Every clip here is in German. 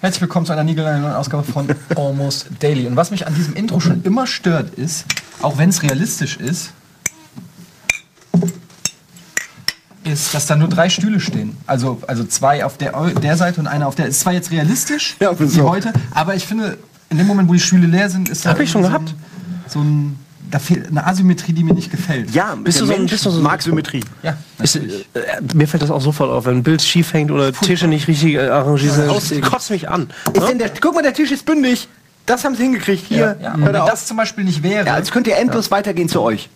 Herzlich willkommen zu einer neuen Ausgabe von Almost Daily. Und was mich an diesem Intro schon immer stört, ist, auch wenn es realistisch ist, ist, dass da nur drei Stühle stehen. Also, also zwei auf der, der Seite und einer auf der. Ist zwar jetzt realistisch, Ja, wie so. heute, aber ich finde, in dem Moment, wo die Stühle leer sind, ist da Hab ich schon so ein, so ein da fehlt eine Asymmetrie, die mir nicht gefällt. Ja, Bist du so ein- Mensch bist du so- mag Symmetrie. ja Ist, äh, mir fällt das auch sofort auf, wenn ein Bild schief hängt oder Tische nicht richtig äh, arrangiert sind. Das kotzt mich an. Ist Ne? denn der, guck mal, der Tisch ist bündig. Das haben sie hingekriegt. Hier, ja, und hört wenn auf. das zum Beispiel nicht wäre, Ja, als könnt ihr endlos weitergehen zu euch.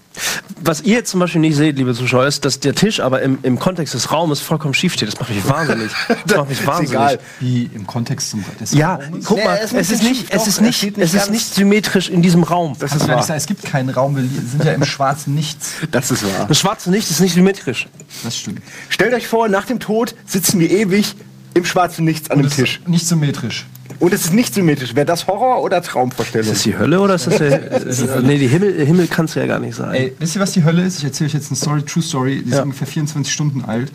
Was ihr jetzt zum Beispiel nicht seht, liebe Zuschauer, ist, dass der Tisch aber im, im Kontext des Raumes vollkommen schief steht. Das macht mich wahnsinnig. Das macht mich wahnsinnig. egal. wie im Kontext zum des Ja, Raumes. guck Nee, mal, ein es ist nicht, es ist nicht, steht es nicht ist nicht symmetrisch in diesem Raum. Das ist nicht wahr. es gibt keinen Raum, wir sind ja im schwarzen Nichts. Das ist wahr. Das schwarze Licht ist nicht symmetrisch. Das stimmt. Stellt euch vor, nach dem Tod sitzen wir ewig im schwarzen Nichts an dem Das Tisch. ist nicht symmetrisch. Und es ist nicht symmetrisch. Wäre das Horror oder Traumvorstellung? Ist das die Hölle oder ist das der, äh, Nee, die Himmel, Himmel kannst du ja gar nicht sagen. Ey, wisst ihr, was die Hölle ist? Ich erzähle euch jetzt eine Story, True Story, die ist Ja. ungefähr 24 Stunden alt.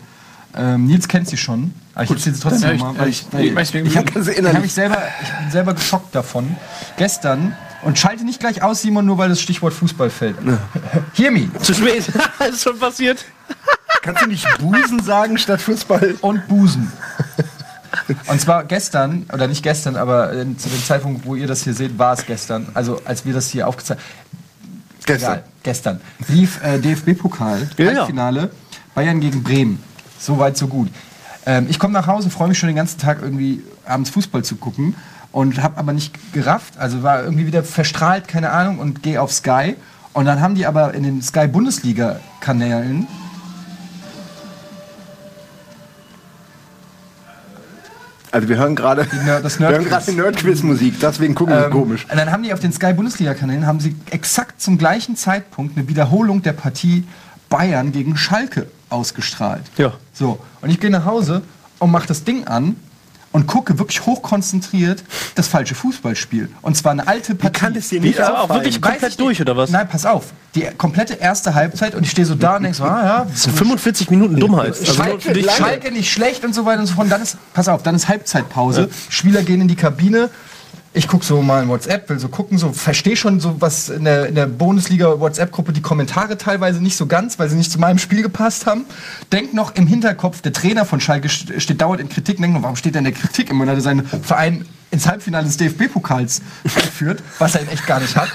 Ähm, Nils kennt sie schon, aber ich erzähle sie trotzdem nochmal, ich- ich, ich ich, hab, Ganz ich, innerlich. hab mich selber, ich bin selber geschockt davon. Gestern, und schalte nicht gleich aus, Simon, nur weil das Stichwort Fußball fällt. Hear me. Zu spät. ist schon passiert. Kannst du nicht Busen sagen statt Fußball? und Busen. Und zwar gestern, oder nicht gestern, aber äh, zu dem Zeitpunkt, wo ihr das hier seht, war es gestern. Also als wir das hier aufgezeichnet Gestern. Egal, gestern. Lief äh, DFB-Pokal, Ja, ja. Halbfinale, Bayern gegen Bremen. So weit, so gut. Ähm, ich komme nach Hause, freue mich schon den ganzen Tag irgendwie abends Fußball zu gucken und habe aber nicht gerafft, also war irgendwie wieder verstrahlt, keine Ahnung, und gehe auf Sky. Und dann haben die aber in den Sky-Bundesliga-Kanälen Also wir hören gerade Nerd- das wir Nerdquiz-Musik, deswegen gucken wir Ähm, komisch. Und dann haben die auf den Sky Bundesliga-Kanälen haben sie exakt zum gleichen Zeitpunkt eine Wiederholung der Partie Bayern gegen Schalke ausgestrahlt. Ja. So, und ich gehe nach Hause und mache das Ding an und gucke wirklich hochkonzentriert das falsche Fußballspiel. Und zwar eine alte Partie. kann das dir Wie, nicht aber auch wirklich komplett durch, oder was? Nein, pass auf. Die komplette erste Halbzeit und ich stehe so da und denk so, ah ja, Das sind 45 Minuten Dummheit. Also Schalke. Schalke nicht schlecht und so weiter und so fort. Und Dann ist, pass auf, dann ist Halbzeitpause. Spieler gehen in die Kabine. Ich gucke so mal in WhatsApp, will so gucken, so verstehe schon so was in der, in der Bundesliga WhatsApp-Gruppe die Kommentare teilweise nicht so ganz, weil sie nicht zu meinem Spiel gepasst haben. Denk noch im Hinterkopf, der Trainer von Schalke st- steht dauernd in Kritik. Denk noch, warum steht er in der Kritik? Immerhin hat er seinen Verein ins Halbfinale des DFB-Pokals geführt, was er in echt gar nicht hat.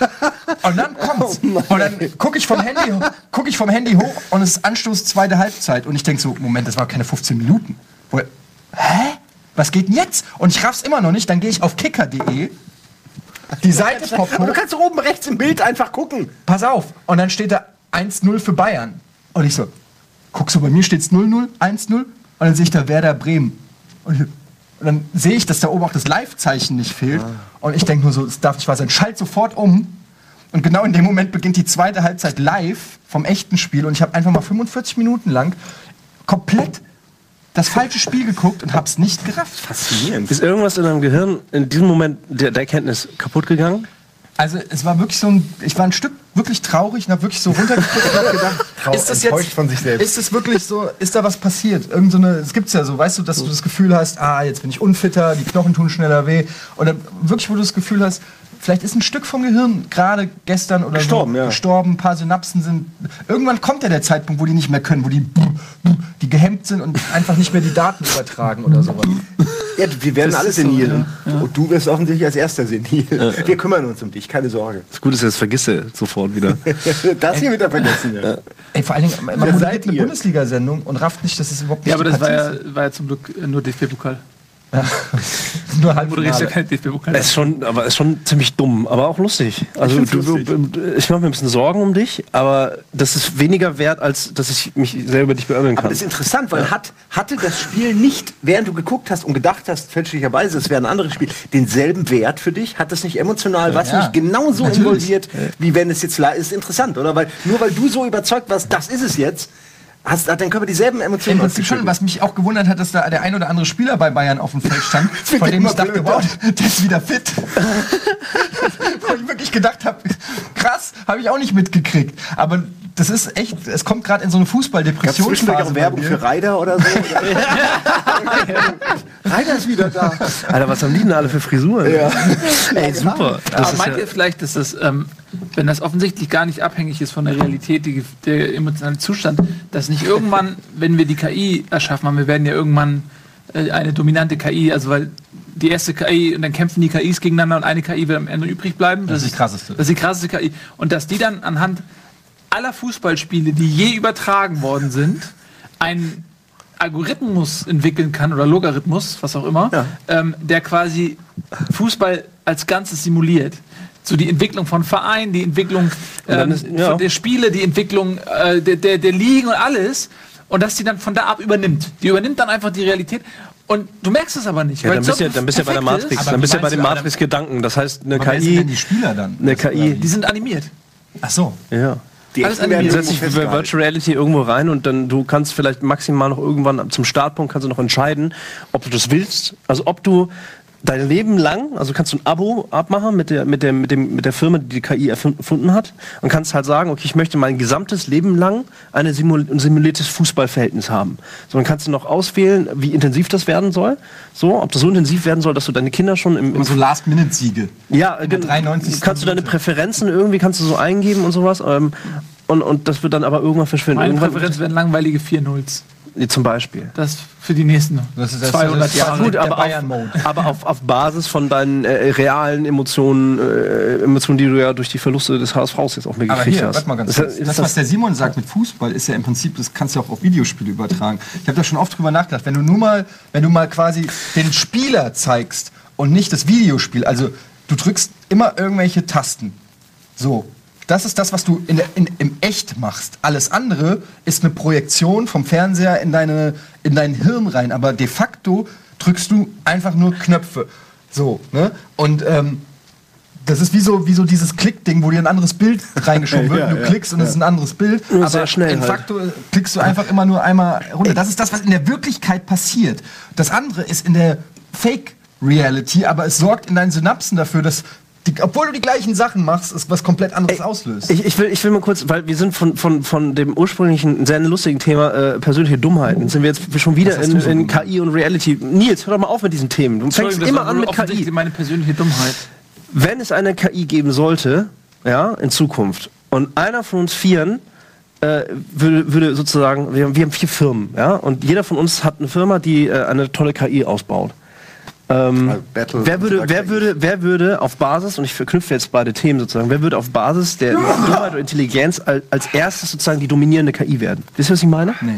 Und dann kommt's. und dann gucke ich vom Handy, guck ich vom Handy hoch und es ist Anstoß zweite Halbzeit. Und ich denke so, Moment, das war keine 15 Minuten. Wo, hä? Was geht denn jetzt? Und ich raff's immer noch nicht. Dann gehe ich auf kicker.de. Die Seite poppt Aber du hoch. kannst oben rechts im Bild einfach gucken. Pass auf. Und dann steht da 1-0 für Bayern. Und ich so, guck so, bei mir steht's 0-0, 1-0. Und dann sehe ich da Werder Bremen. Und, ich, und dann sehe ich, dass da oben auch das Live-Zeichen nicht fehlt. Und ich denke nur so, es darf nicht wahr sein. Schalt sofort um. Und genau in dem Moment beginnt die zweite Halbzeit live vom echten Spiel. Und ich habe einfach mal 45 Minuten lang komplett das falsche Spiel geguckt und hab's nicht gerafft. Faszinierend. Ist irgendwas in deinem Gehirn in diesem Moment der, der Erkenntnis kaputt gegangen? Also es war wirklich so ein, ich war ein Stück wirklich traurig und habe wirklich so runtergeguckt und hab gedacht, ist das jetzt, von sich selbst. ist es wirklich so, ist da was passiert? Irgend so eine, es gibt's ja so, weißt du, dass du das Gefühl hast, ah, jetzt bin ich unfitter, die Knochen tun schneller weh. Oder wirklich, wo du das Gefühl hast, vielleicht ist ein Stück vom Gehirn gerade gestern oder Gestorben, so ja. gestorben, ein paar Synapsen sind. Irgendwann kommt ja der Zeitpunkt, wo die nicht mehr können, wo die, die gehemmt sind und einfach nicht mehr die Daten übertragen oder sowas. Ja, wir werden alle ist so, senil. Und du wirst offensichtlich als erster senil. Wir kümmern uns um dich, keine Sorge. Das Gute ist, das vergisst du sofort wieder. Das hier wird er vergessen. Ja. Ey, vor allen Dingen, man moderiert seid eine? Bundesliga-Sendung und rafft nicht, dass es überhaupt nicht Ja, aber die das war ja, war ja zum Glück nur DFB-Pokal. Ist. nur Du moderierst ja kein DFB-Pokal. Es ist schon, aber es ist schon ziemlich dumm, aber auch lustig. Also lustig. du, ich mache mir ein bisschen Sorgen um dich, aber das ist weniger wert, als dass ich mich selber dich beömmeln Aber kann. das ist interessant, weil hat, hatte das Spiel nicht, während du geguckt hast und gedacht hast, fälschlicherweise, es wäre ein anderes Spiel, denselben Wert für dich? Hat das nicht emotional, was Ja, nicht genauso natürlich. involviert, wie wenn es jetzt ist? Interessant, oder? Weil nur weil du so überzeugt warst, das ist es jetzt, hast, hat dein Körper dieselben Im Emotionen. Prinzip schon, was mich auch gewundert hat, dass da der ein oder andere Spieler bei Bayern auf dem Feld stand, von dem ich dachte, wow, der ist wieder fit. ich gedacht habe, krass, habe ich auch nicht mitgekriegt. Aber das ist echt, es kommt gerade in so eine Gab es auch Werbung für Reider oder so? Reider ist wieder da. Alter, was haben die denn alle für Frisuren? Ja. Ey, super. Das Aber ist meint ja, ihr vielleicht, dass das, ähm, wenn das offensichtlich gar nicht abhängig ist von der Realität, die, der emotionale Zustand, dass nicht irgendwann, wenn wir die KI erschaffen haben, wir werden ja irgendwann äh, eine dominante KI, also weil die erste KI und dann kämpfen die KIs gegeneinander und eine KI wird am Ende übrig bleiben. Das ist die krasseste. Das ist die krasseste KI. Und dass die dann anhand aller Fußballspiele, die je übertragen worden sind, einen Algorithmus entwickeln kann oder Logarithmus, was auch immer, Ja. ähm, der quasi Fußball als Ganzes simuliert. So die Entwicklung von Vereinen, die Entwicklung ähm, ist- ja. der Spiele, die Entwicklung äh, der, der, der Ligen und alles. Und dass die dann von da ab übernimmt. Die übernimmt dann einfach die Realität. Und du merkst es aber nicht. ja, weil dann bist ja, dann bist du ja bei der. Matrix. Dann bist du ja bei den Matrix-Gedanken. Das heißt, eine Aber denn die KI. Spieler dann? Eine KI. Die sind animiert. Ach so. Ja. Die Alles animiert. Du setzt dich bei. Virtual Reality irgendwo rein und dann du kannst vielleicht maximal noch irgendwann zum Startpunkt kannst du noch entscheiden, ob du das willst. Also ob du dein Leben lang, also kannst du ein Abo abmachen mit der, mit der, mit dem, mit der Firma, die die KI erfun- erfunden hat und kannst halt sagen, okay, ich möchte mein gesamtes Leben lang eine simul ein simuliertes Fußballverhältnis haben. So, dann kannst du noch auswählen, wie intensiv das werden soll. So, ob das so intensiv werden soll, dass du deine Kinder schon im, im So Last-Minute-Siege. ja, In der gen- 93. kannst du deine. Präferenzen irgendwie kannst du so eingeben und sowas. Ähm, und, und das wird dann aber irgendwann verschwinden. Meine Irgendwann, Präferenz wären langweilige 4-0s. Nee, zum Beispiel. Das für die nächsten Das ist das- 200 das ist Jahre. Gut, aber, auf, aber auf, auf Basis von deinen äh, realen Emotionen, äh, Emotionen, die du ja durch die Verluste des HSVs jetzt auch Aber mitgekriegt hier, hast. warte mal ganz Ist kurz. das, Das, was der Simon sagt mit Fußball, ist ja im Prinzip, das kannst du auch auf Videospiele übertragen. Ich habe da schon oft drüber nachgedacht. Wenn du nur mal, wenn du mal quasi den Spieler zeigst und nicht das Videospiel, also du drückst immer irgendwelche Tasten. So. Das ist das, was du in in, im Echt machst. Alles andere ist eine Projektion vom Fernseher in, deine, in dein Hirn rein. Aber de facto drückst du einfach nur Knöpfe. So, ne? Und ähm, das ist wie so, wie so dieses Klick-Ding, wo dir ein anderes Bild reingeschoben wird. Ja, du ja, klickst und es ist ein anderes Bild. Nur aber schnell de halt. facto klickst du einfach immer nur einmal runter. Das ist das, was in der Wirklichkeit passiert. Das andere ist in der Fake-Reality, aber es sorgt in deinen Synapsen dafür, dass, die, obwohl du die gleichen Sachen machst, es was komplett anderes auslöst. ich, ich, will, ich will mal kurz, weil wir sind von, von, von dem ursprünglichen, sehr lustigen Thema äh, persönliche Dummheiten, sind wir jetzt schon wieder in, in? KI und Reality. Nils, hör doch mal auf mit diesen Themen. Du fängst immer an mit KI. meine persönliche Dummheit. wenn es eine KI geben sollte, ja, in Zukunft, und einer von uns Vieren äh, würde, würde sozusagen, wir, haben- wir haben vier Firmen, ja, und jeder von uns hat eine Firma, die äh, eine tolle KI ausbaut. Ähm, Also Battle wer, würde, oder wer, würde, wer würde auf Basis, und ich verknüpfe jetzt beide Themen sozusagen, wer würde auf Basis der Dummheit und Intelligenz als, als erstes sozusagen die dominierende KI werden? Wisst ihr, was ich meine? nee.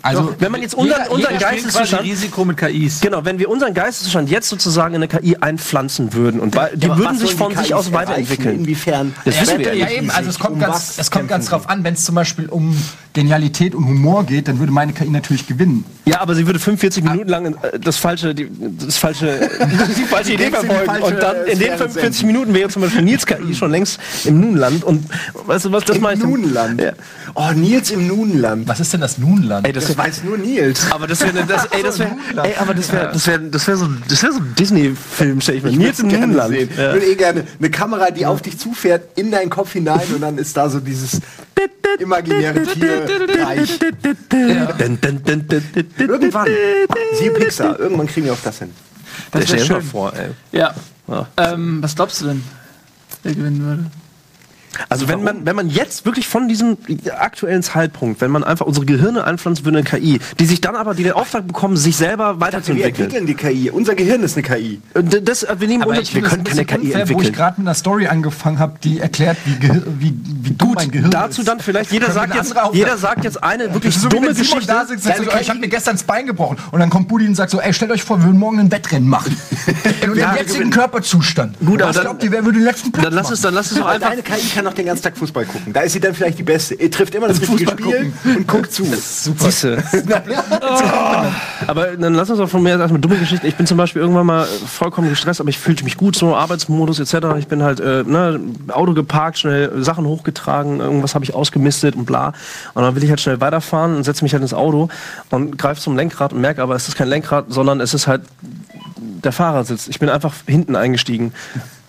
Also, Wenn man jetzt unseren, Jeder- unseren jeder Geisteszustand Risiko mit KIs. Genau, wenn wir unseren Geisteszustand jetzt sozusagen in eine KI einpflanzen würden und bei- die würden sich von sich aus weiterentwickeln. Inwiefern? Das Ja, wissen wir ja ja, nicht. eben, also es kommt, Um ganz, es kommt ganz drauf an, wenn es zum Beispiel um Genialität und Humor geht, dann würde meine KI natürlich gewinnen. Ja, aber sie würde 45 Minuten lang äh, das falsche, die, das falsche, die falsche Idee verfolgen. falsche Und dann in den Sphäre 45 senden. Minuten wäre zum Beispiel Nils KI schon längst im Nunland. Und weißt du was, das Im mache ich dann- Nunenland. Ja. Oh, Nils im Nunenland. Was ist denn das Nunland? Ey, das Das weiß nur Nils. aber das wäre, das, ey, das wäre, ey, aber das wäre, das wäre, das wäre so, ein- das wäre so ein Disney-Film, stell ich mir. Nils im Nunland. sehen. Ja. Ich würde eh gerne eine Kamera, die auf dich zufährt, in deinen Kopf hinein und dann ist da so dieses imaginäre Tierreich. Dun. Irgendwann. Siehe Pixar. Irgendwann kriegen wir auch das hin. Das wär stell dir mal vor, ey. Ja. Ja. Ähm, was glaubst du denn, wer gewinnen würde? Also wenn man, wenn man jetzt wirklich von diesem aktuellen Zeitpunkt, wenn man einfach unsere Gehirne einpflanzen würde in eine KI, die sich dann aber die den Auftrag bekommen, sich selber Wir weiterzuentwickeln. entwickeln die KI. Unser Gehirn ist eine KI. Das, wir nehmen Aber ich wir können keine KI unfair, wo ich entwickeln. gerade mit einer Story angefangen habe, die erklärt, wie, Gehir wie, wie dumm mein Gehirn Dazu ist. dann vielleicht, jeder wir sagt, jetzt, jeder sagt jetzt eine wirklich so dumme Geschichte. da sitzt so, ich habe mir gestern das Bein gebrochen. Und dann kommt Budi und sagt so, ey, stellt euch vor, wir würden morgen ein Wettrennen machen. In unserem jetzigen Körperzustand. Gut, aber glaubt ihr, wer würde den letzten Platz Dann lass es, dann lass es doch einfach. deine KI kann doch den ganzen Tag Fußball gucken. Da ist sie dann vielleicht die Beste. Ihr trifft immer das richtige Spiel und guckt zu. Siehste. Aber dann lass uns doch von mir erstmal dumme Geschichten. Ich bin zum Beispiel irgendwann mal vollkommen gestresst, aber ich fühlte mich gut, so Arbeitsmodus etc. Ich bin halt äh, ne, Auto geparkt, schnell Sachen hochgetragen, irgendwas habe ich ausgemistet und bla. Und dann will ich halt schnell weiterfahren und setze mich halt ins Auto und greife zum Lenkrad und merke aber, es ist kein Lenkrad, sondern es ist halt der Fahrersitz. Ich bin einfach hinten eingestiegen.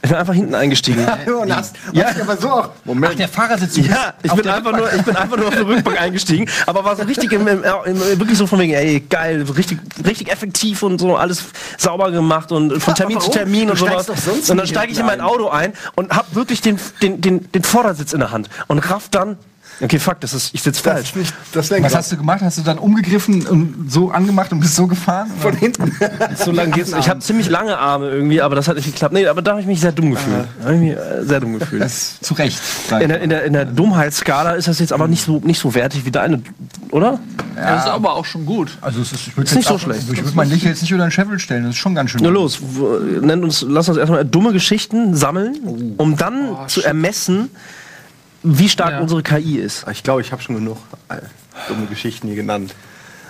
Ich bin einfach hinten eingestiegen. Und hast, Ja. hast aber so auch. Ach, der Fahrersitz. du Ja, ich bin, einfach Rückbank. nur, ich bin einfach nur auf der Rückbank eingestiegen, aber war so richtig im, im, im, wirklich so von wegen, ey, geil, richtig, richtig effektiv und so, alles sauber gemacht und von Termin zu? Termin Du und sowas. steigst doch sonst Und dann steige ich in mein Auto ein und hab wirklich den, den, den, den Vordersitz in der Hand und raff dann, okay, fuck, das ist, ich sitze falsch. nicht das Lenkrad. Was hast du gemacht? Hast du dann umgegriffen und so angemacht und bist so gefahren? von hinten? So lang geht's. Ich habe ziemlich lange Arme irgendwie, aber das hat nicht geklappt. Nee, aber da habe ich mich sehr dumm gefühlt. Da hab ich mich äh, sehr dumm gefühlt. Das zu Recht. In der, in, der, in der Dummheitsskala ist das jetzt aber nicht so, nicht so wertig wie deine, oder? Ja, das ist aber auch schon gut. Also es ist, ich Ist nicht so schlecht. Ich würde mein Licht jetzt nicht unter den Scheffel stellen. Das ist schon ganz schön. Na los, nennt uns, lass uns erstmal dumme Geschichten sammeln, um dann zu ermessen, wie stark Ja. unsere KI ist. Ich glaube, ich habe schon genug äh, dumme Geschichten hier genannt.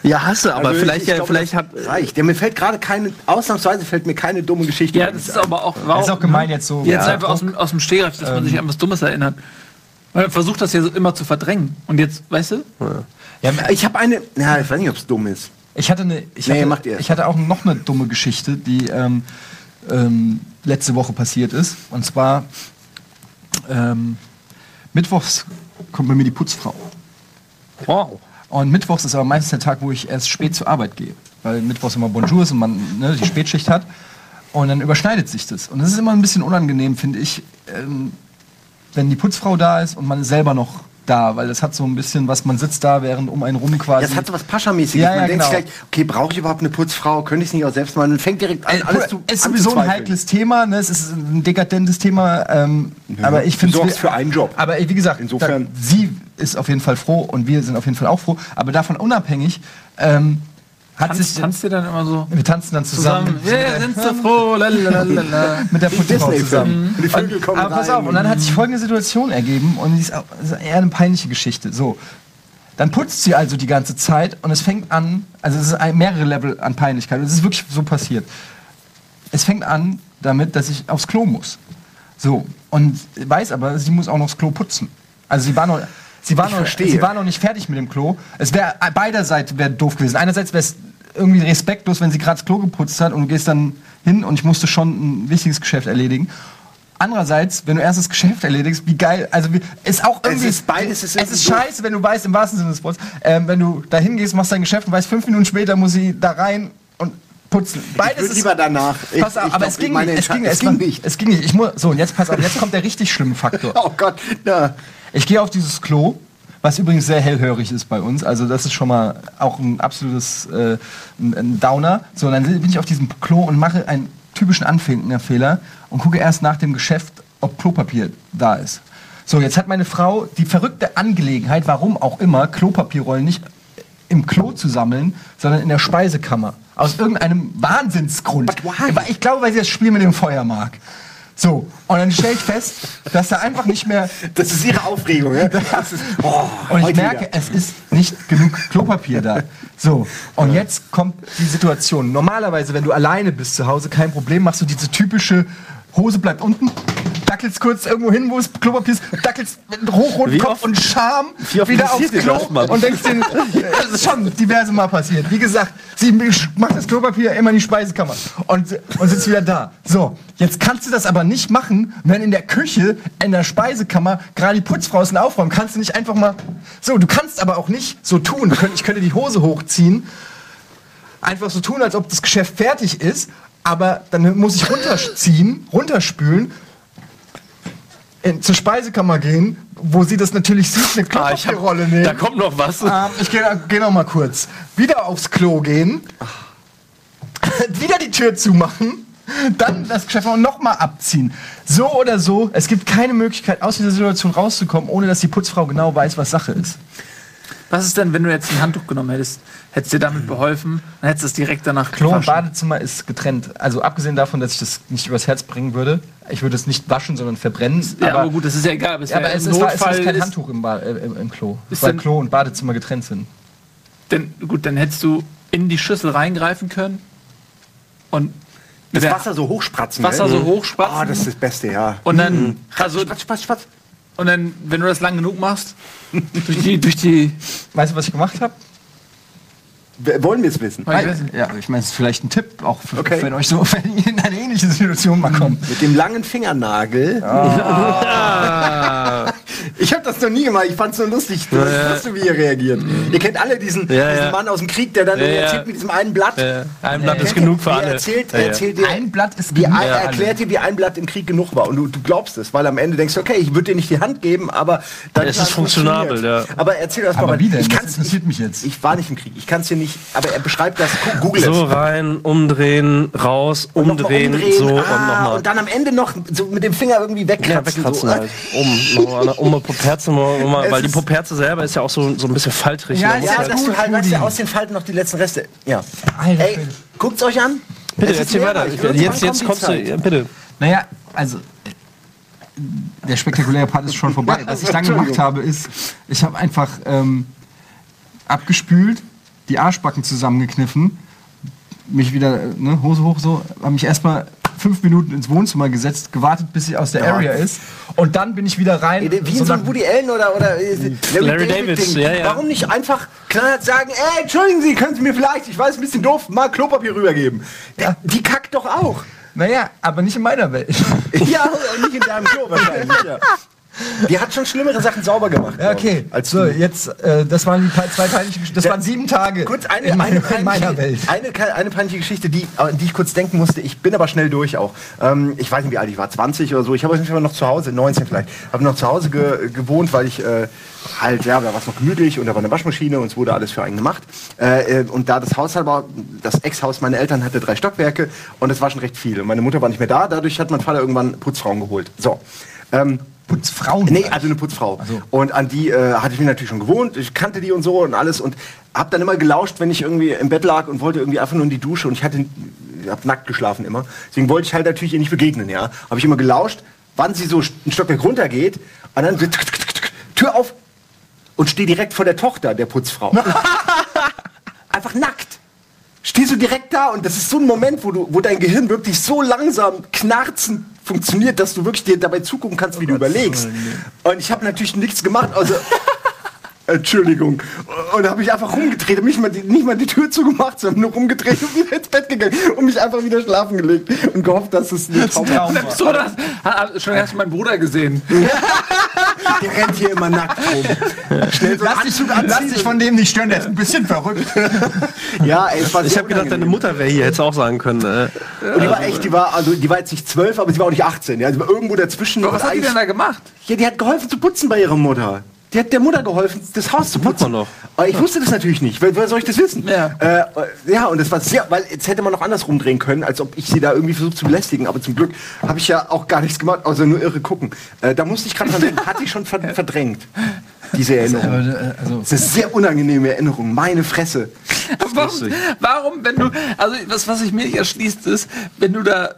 Ja, hast du, aber Also vielleicht, ich ja, glaub, vielleicht das hat. reicht. Ja, mir fällt gerade keine, ausnahmsweise fällt mir keine dumme Geschichte Ja, das ist aber auch. Das ist auch gemein jetzt so. Jetzt Ja. einfach aus dem, aus dem Stehgreif, dass man sich an was Dummes erinnert. Man versucht das ja so immer zu verdrängen. Und jetzt, weißt du? Ja, Ich habe eine, ja, ich weiß nicht, ob es dumm ist. Ich hatte eine, ich Nee, hatte, macht ihr. ich hatte auch noch eine dumme Geschichte, die ähm, ähm, letzte Woche passiert ist. Und zwar ähm, mittwochs kommt bei mir die Putzfrau. Wow. Und mittwochs ist aber meistens der Tag, wo ich erst spät zur Arbeit gehe. Weil mittwochs immer Bonjour ist und man ne, die Spätschicht hat. Und dann überschneidet sich das. Und das ist immer ein bisschen unangenehm, finde ich, ähm, wenn die Putzfrau da ist und man selber noch da. Weil das hat so ein bisschen was, man sitzt da, während um einen rum quasi. Ja, das hat so was Pascha-mäßiges. Ja, Man ja, denkt sich genau. gleich, okay, brauche ich überhaupt eine Putzfrau? Könnte ich es nicht auch selbst machen? Und fängt direkt an, Äh, alles zu ist sowieso ein heikles Thema, ne? es ist ein dekadentes Thema, ähm, aber ich du finde sorgst für einen Job. Aber wie gesagt, Insofern- da, sie ist auf jeden Fall froh und wir sind auf jeden Fall auch froh, aber davon unabhängig ähm, hat Tanzt, sich tanzt ihr dann immer so wir tanzen dann zusammen, zusammen? Wir sind so froh. Lalalala. mit der Putzfrau zusammen. Und die Vögel kommen aber pass rein. auf, und dann hat sich folgende Situation ergeben und die ist, auch, das ist eher eine peinliche Geschichte. So, dann putzt sie also die ganze Zeit und es fängt an, also es ist ein, mehrere Level an Peinlichkeit. Und es ist wirklich so passiert. Es fängt an damit, dass ich aufs Klo muss. So, und weiß aber, sie muss auch noch das Klo putzen. Also sie war noch, sie war, noch, sie war noch nicht fertig mit dem Klo. Es wäre beiderseits wäre doof gewesen. Einerseits wäre es irgendwie respektlos, wenn sie gerade das Klo geputzt hat und du gehst dann hin und ich musste schon ein wichtiges Geschäft erledigen. Andererseits, wenn du erst das Geschäft erledigst, wie geil, also wie, ist auch irgendwie, ist beides ist es ist irgendwie doof. scheiße, wenn du weißt, im wahrsten Sinne des Wortes, ähm, wenn du da hingehst, machst dein Geschäft und weißt, fünf Minuten später muss sie da rein und putzen. Ich Beides würde ist lieber danach. Ich- Pass auf, ich aber glaub, es ging, es ging, Entscheidung- es ging nicht. Es ging nicht. Ich muss, so, und jetzt pass auf, jetzt kommt der richtig schlimme Faktor. Oh Gott, ja. Ich gehe auf dieses Klo, was übrigens sehr hellhörig ist bei uns. Also das ist schon mal auch ein absolutes äh, ein, ein Downer. So, dann bin ich auf diesem Klo und mache einen typischen Anfängerfehler und gucke erst nach dem Geschäft, ob Klopapier da ist. So, jetzt hat meine Frau die verrückte Angelegenheit, warum auch immer, Klopapierrollen nicht im Klo zu sammeln, sondern in der Speisekammer. Aus irgendeinem Wahnsinnsgrund. Ich glaube, weil sie das Spiel mit dem Feuer mag. So, und dann stelle ich fest, dass da einfach nicht mehr Das ist ihre Aufregung. Ja? Das ist, oh, und ich merke, wieder. es ist nicht genug Klopapier da. So, und jetzt kommt die Situation. Normalerweise, wenn du alleine bist zu Hause, kein Problem, machst du diese typische Hose bleibt unten, dackelst kurz irgendwo hin, wo es Klopapier ist, dackelst mit hochroten Wie Kopf und Scham wieder aufs Klo und denkst dir, das ist schon diverse Mal passiert. Wie gesagt, sie macht das Klopapier immer in die Speisekammer und, und sitzt wieder da. So, jetzt kannst du das aber nicht machen, wenn in der Küche, in der Speisekammer gerade die Putzfrau ist und aufräumen. Kannst du nicht einfach mal. So, du kannst aber auch nicht so tun. Ich könnte die Hose hochziehen, einfach so tun, als ob das Geschäft fertig ist, aber dann muss ich runterziehen, runterspülen, in, zur Speisekammer gehen, wo sie das natürlich sieht, eine Ah, Klopapierrolle nehmen. Da kommt noch was. Ähm, ich gehe geh noch mal kurz. Wieder aufs Klo gehen. wieder die Tür zumachen. Dann das Geschäft noch mal abziehen. So oder so, es gibt keine Möglichkeit, aus dieser Situation rauszukommen, ohne dass die Putzfrau genau weiß, was Sache ist. Was ist denn, wenn du jetzt ein Handtuch genommen hättest? Hättest dir damit beholfen? Dann hättest du es direkt danach Klo und gewaschen. Badezimmer ist getrennt. Also abgesehen davon, dass ich das nicht übers Herz bringen würde. Ich würde es nicht waschen, sondern verbrennen. Ja, aber, gut, das ist ja egal. Aber, es Ja, aber es, im es, ist kein ist- Handtuch im, ba äh, im, im Klo. Ist weil denn- Klo und Badezimmer getrennt sind. Denn, gut, dann hättest du in die Schüssel reingreifen können und mit Das Wasser so hochspratzen. Wasser gell? so hochspratzen. Oh, das ist das Beste, ja. und dann, also, Spatz, spatz, spatz. Und dann, wenn du das lang genug machst, durch die, durch die, Weißt du, was ich gemacht habe? Wollen wir es wissen? Nicht. Ja, ich meine, es ist vielleicht ein Tipp, auch für, Okay. wenn euch so, wenn ihr in einer ähnlichen peinliche Situation mal kommen. Mit dem langen Fingernagel. Ich habe das noch nie gemacht. Ich fand's so lustig. Ich wusste, wie ihr reagiert. Ihr kennt alle diesen, Ja, diesen ja. Mann aus dem Krieg, der dann Ja, ja. erzählt mit diesem einen Blatt. Ein Blatt ist genug für Er alle. Erzählt, Ja, er ja. erzählt dir, Ein Blatt ist wie genug er erklärt dir, wie ein Blatt im Krieg genug war. Und du, du glaubst es, weil am Ende denkst du, okay, ich würde dir nicht die Hand geben, aber dann Es ist funktionabel, ja. Aber erzähl das Aber mal. wie denn? Ich Das kann's interessiert ich, mich jetzt. Ich war nicht im Krieg. Ich kann es dir nicht. Aber er beschreibt das. Gu- Google So es. rein, umdrehen, raus, Und noch mal umdrehen, so und ah, nochmal. Und dann am Ende noch so mit dem Finger irgendwie wegkratzen. Ja, wegkratzen so. halt. Um, nochmal, um Poperze, mal- weil die Poperze selber ist ja auch so, so ein bisschen faltrig. Ja, ist Ja, halt- dass du halt du, aus den Falten noch die letzten Reste. Ja. Alter Ey, guckt's euch an. Bitte, erzähl weiter. Jetzt, jetzt kommt kommst du, ja, bitte. Naja, also der spektakuläre Part ist schon vorbei. Was ich dann gemacht habe, ist, ich habe einfach ähm, abgespült, die Arschbacken zusammengekniffen, mich wieder, äh, ne, Hose hoch so, habe mich erstmal fünf Minuten ins Wohnzimmer gesetzt, gewartet, bis sie aus der Ja. Area ist. Und dann bin ich wieder rein. Wie in so nach- ein Woody Allen oder, oder äh, Larry, Larry David ja, ja. Warum nicht einfach knallhart sagen, ey, entschuldigen Sie, können Sie mir vielleicht, ich weiß, ein bisschen doof, mal Klopapier rübergeben. Ja. Die, die kackt doch auch. naja, aber nicht in meiner Welt. ja, nicht in deinem Klo wahrscheinlich, ja. Die hat schon schlimmere Sachen sauber gemacht. Ja, okay. Als so, jetzt, äh, das waren die zwei Geschichten. Das Ja. waren sieben Tage Kurz eine, in, eine, meiner- in meiner peinliche- Welt. Eine, eine peinliche Geschichte, die, an die ich kurz denken musste. Ich bin aber schnell durch auch. Ähm, ich weiß nicht, wie alt ich war, 20 oder so. Ich habe auf jeden Fall noch zu Hause, 19 vielleicht, habe noch zu Hause ge gewohnt, weil ich äh, halt, ja, da war es noch gemütlich und da war eine Waschmaschine und es wurde alles für einen gemacht. Äh, äh, und da das Haus halt war, das Ex-Haus meiner Eltern hatte drei Stockwerke und es war schon recht viel. Und meine Mutter war nicht mehr da, dadurch hat mein Vater irgendwann Putzfrauen geholt. So. Ähm, Putzfrauen. Nee, also eine Putzfrau. Und an die äh, hatte ich mich natürlich schon gewohnt. Ich kannte die und so und alles und habe dann immer gelauscht, wenn ich irgendwie im Bett lag und wollte irgendwie einfach nur in die Dusche und ich hatte hab nackt geschlafen immer. Deswegen wollte ich halt natürlich ihr nicht begegnen, ja. Habe ich immer gelauscht, wann sie so ein Stockwerk runtergeht und dann Tür auf und stehe direkt vor der Tochter der Putzfrau. einfach nackt. Stehst du direkt da und das ist so ein Moment, wo, du, wo dein Gehirn wirklich so langsam knarzend funktioniert, dass du wirklich dir dabei zugucken kannst, wie du überlegst. Und ich habe natürlich nichts gemacht, außer Entschuldigung. Und habe mich einfach rumgedreht, hab nicht mal, die, nicht mal die Tür zugemacht, sondern nur rumgedreht und wieder ins Bett gegangen und mich einfach wieder schlafen gelegt und gehofft, dass es ein Traum war. So, das, schon hast du meinen Bruder gesehen. Der rennt hier immer nackt rum. Schnell so Lass dich, lass dich von dem nicht stören, der ist ein bisschen verrückt. Ja, ey, es war Ich habe gedacht, deine. Mutter wäre hier, hättest du auch sagen können. Äh, Und die war echt, die war, also die war jetzt nicht zwölf, aber sie war auch nicht 18. Ja, sie war irgendwo dazwischen. Aber was hat die denn da gemacht? Ja, die hat geholfen zu putzen bei ihrer Mutter. Die hat der Mutter geholfen, das Haus zu putzen. Aber ich wusste das natürlich nicht. Wer, wer soll ich das wissen? Ja. Äh, äh, ja, und das war sehr, weil jetzt hätte man noch anders rumdrehen können, als ob ich sie da irgendwie versucht zu belästigen. Aber zum Glück habe ich ja auch gar nichts gemacht, außer nur irre gucken. Äh, da musste ich gerade dran denken, hatte ich schon ver verdrängt, diese Erinnerung. Also, Das ist eine sehr unangenehme Erinnerung. Meine Fresse. Warum, warum, wenn du, also was, was sich mir nicht erschließt, ist, wenn du da,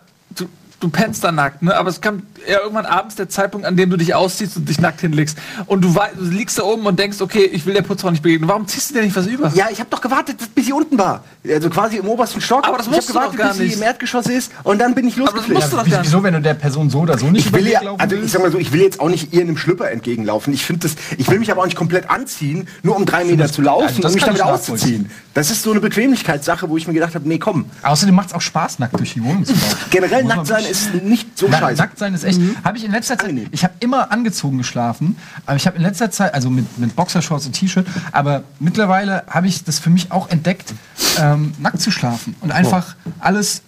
du, pennst da nackt, ne? aber es kommt ja irgendwann abends der Zeitpunkt, an dem du dich ausziehst und dich nackt hinlegst. Und du, du liegst da oben und denkst, okay, ich will der Putzfrau nicht begegnen. Warum ziehst du dir nicht was über? Ja, ich habe doch gewartet, bis sie unten war. Also quasi im obersten Stock. Aber das ich hab musst du doch gewartet, gar bis sie nicht. im Erdgeschoss ist und dann bin ich das losgeflogen. musst du doch gar nicht. wieso, wenn du der Person so oder so nicht Ich will ja, also ich sag mal so, ich will jetzt auch nicht ihr in einem Schlüpper entgegenlaufen. Ich finde das, ich will mich aber auch nicht komplett anziehen, nur um drei Meter zu laufen also das und mich damit auszuziehen. Das ist so eine Bequemlichkeitssache, wo ich mir gedacht habe, nee, komm. Außerdem macht es auch Spaß, nackt durch die Wohnung zu laufen. Generell nackt sein ist nicht so Na, scheiße. Nackt sein ist echt. Habe ich in letzter Zeit. Angenehm. Ich habe immer angezogen geschlafen, aber ich habe in letzter Zeit, also mit, mit Boxershorts und T-Shirt, aber mittlerweile habe ich das für mich auch entdeckt, ähm, nackt zu schlafen und einfach alles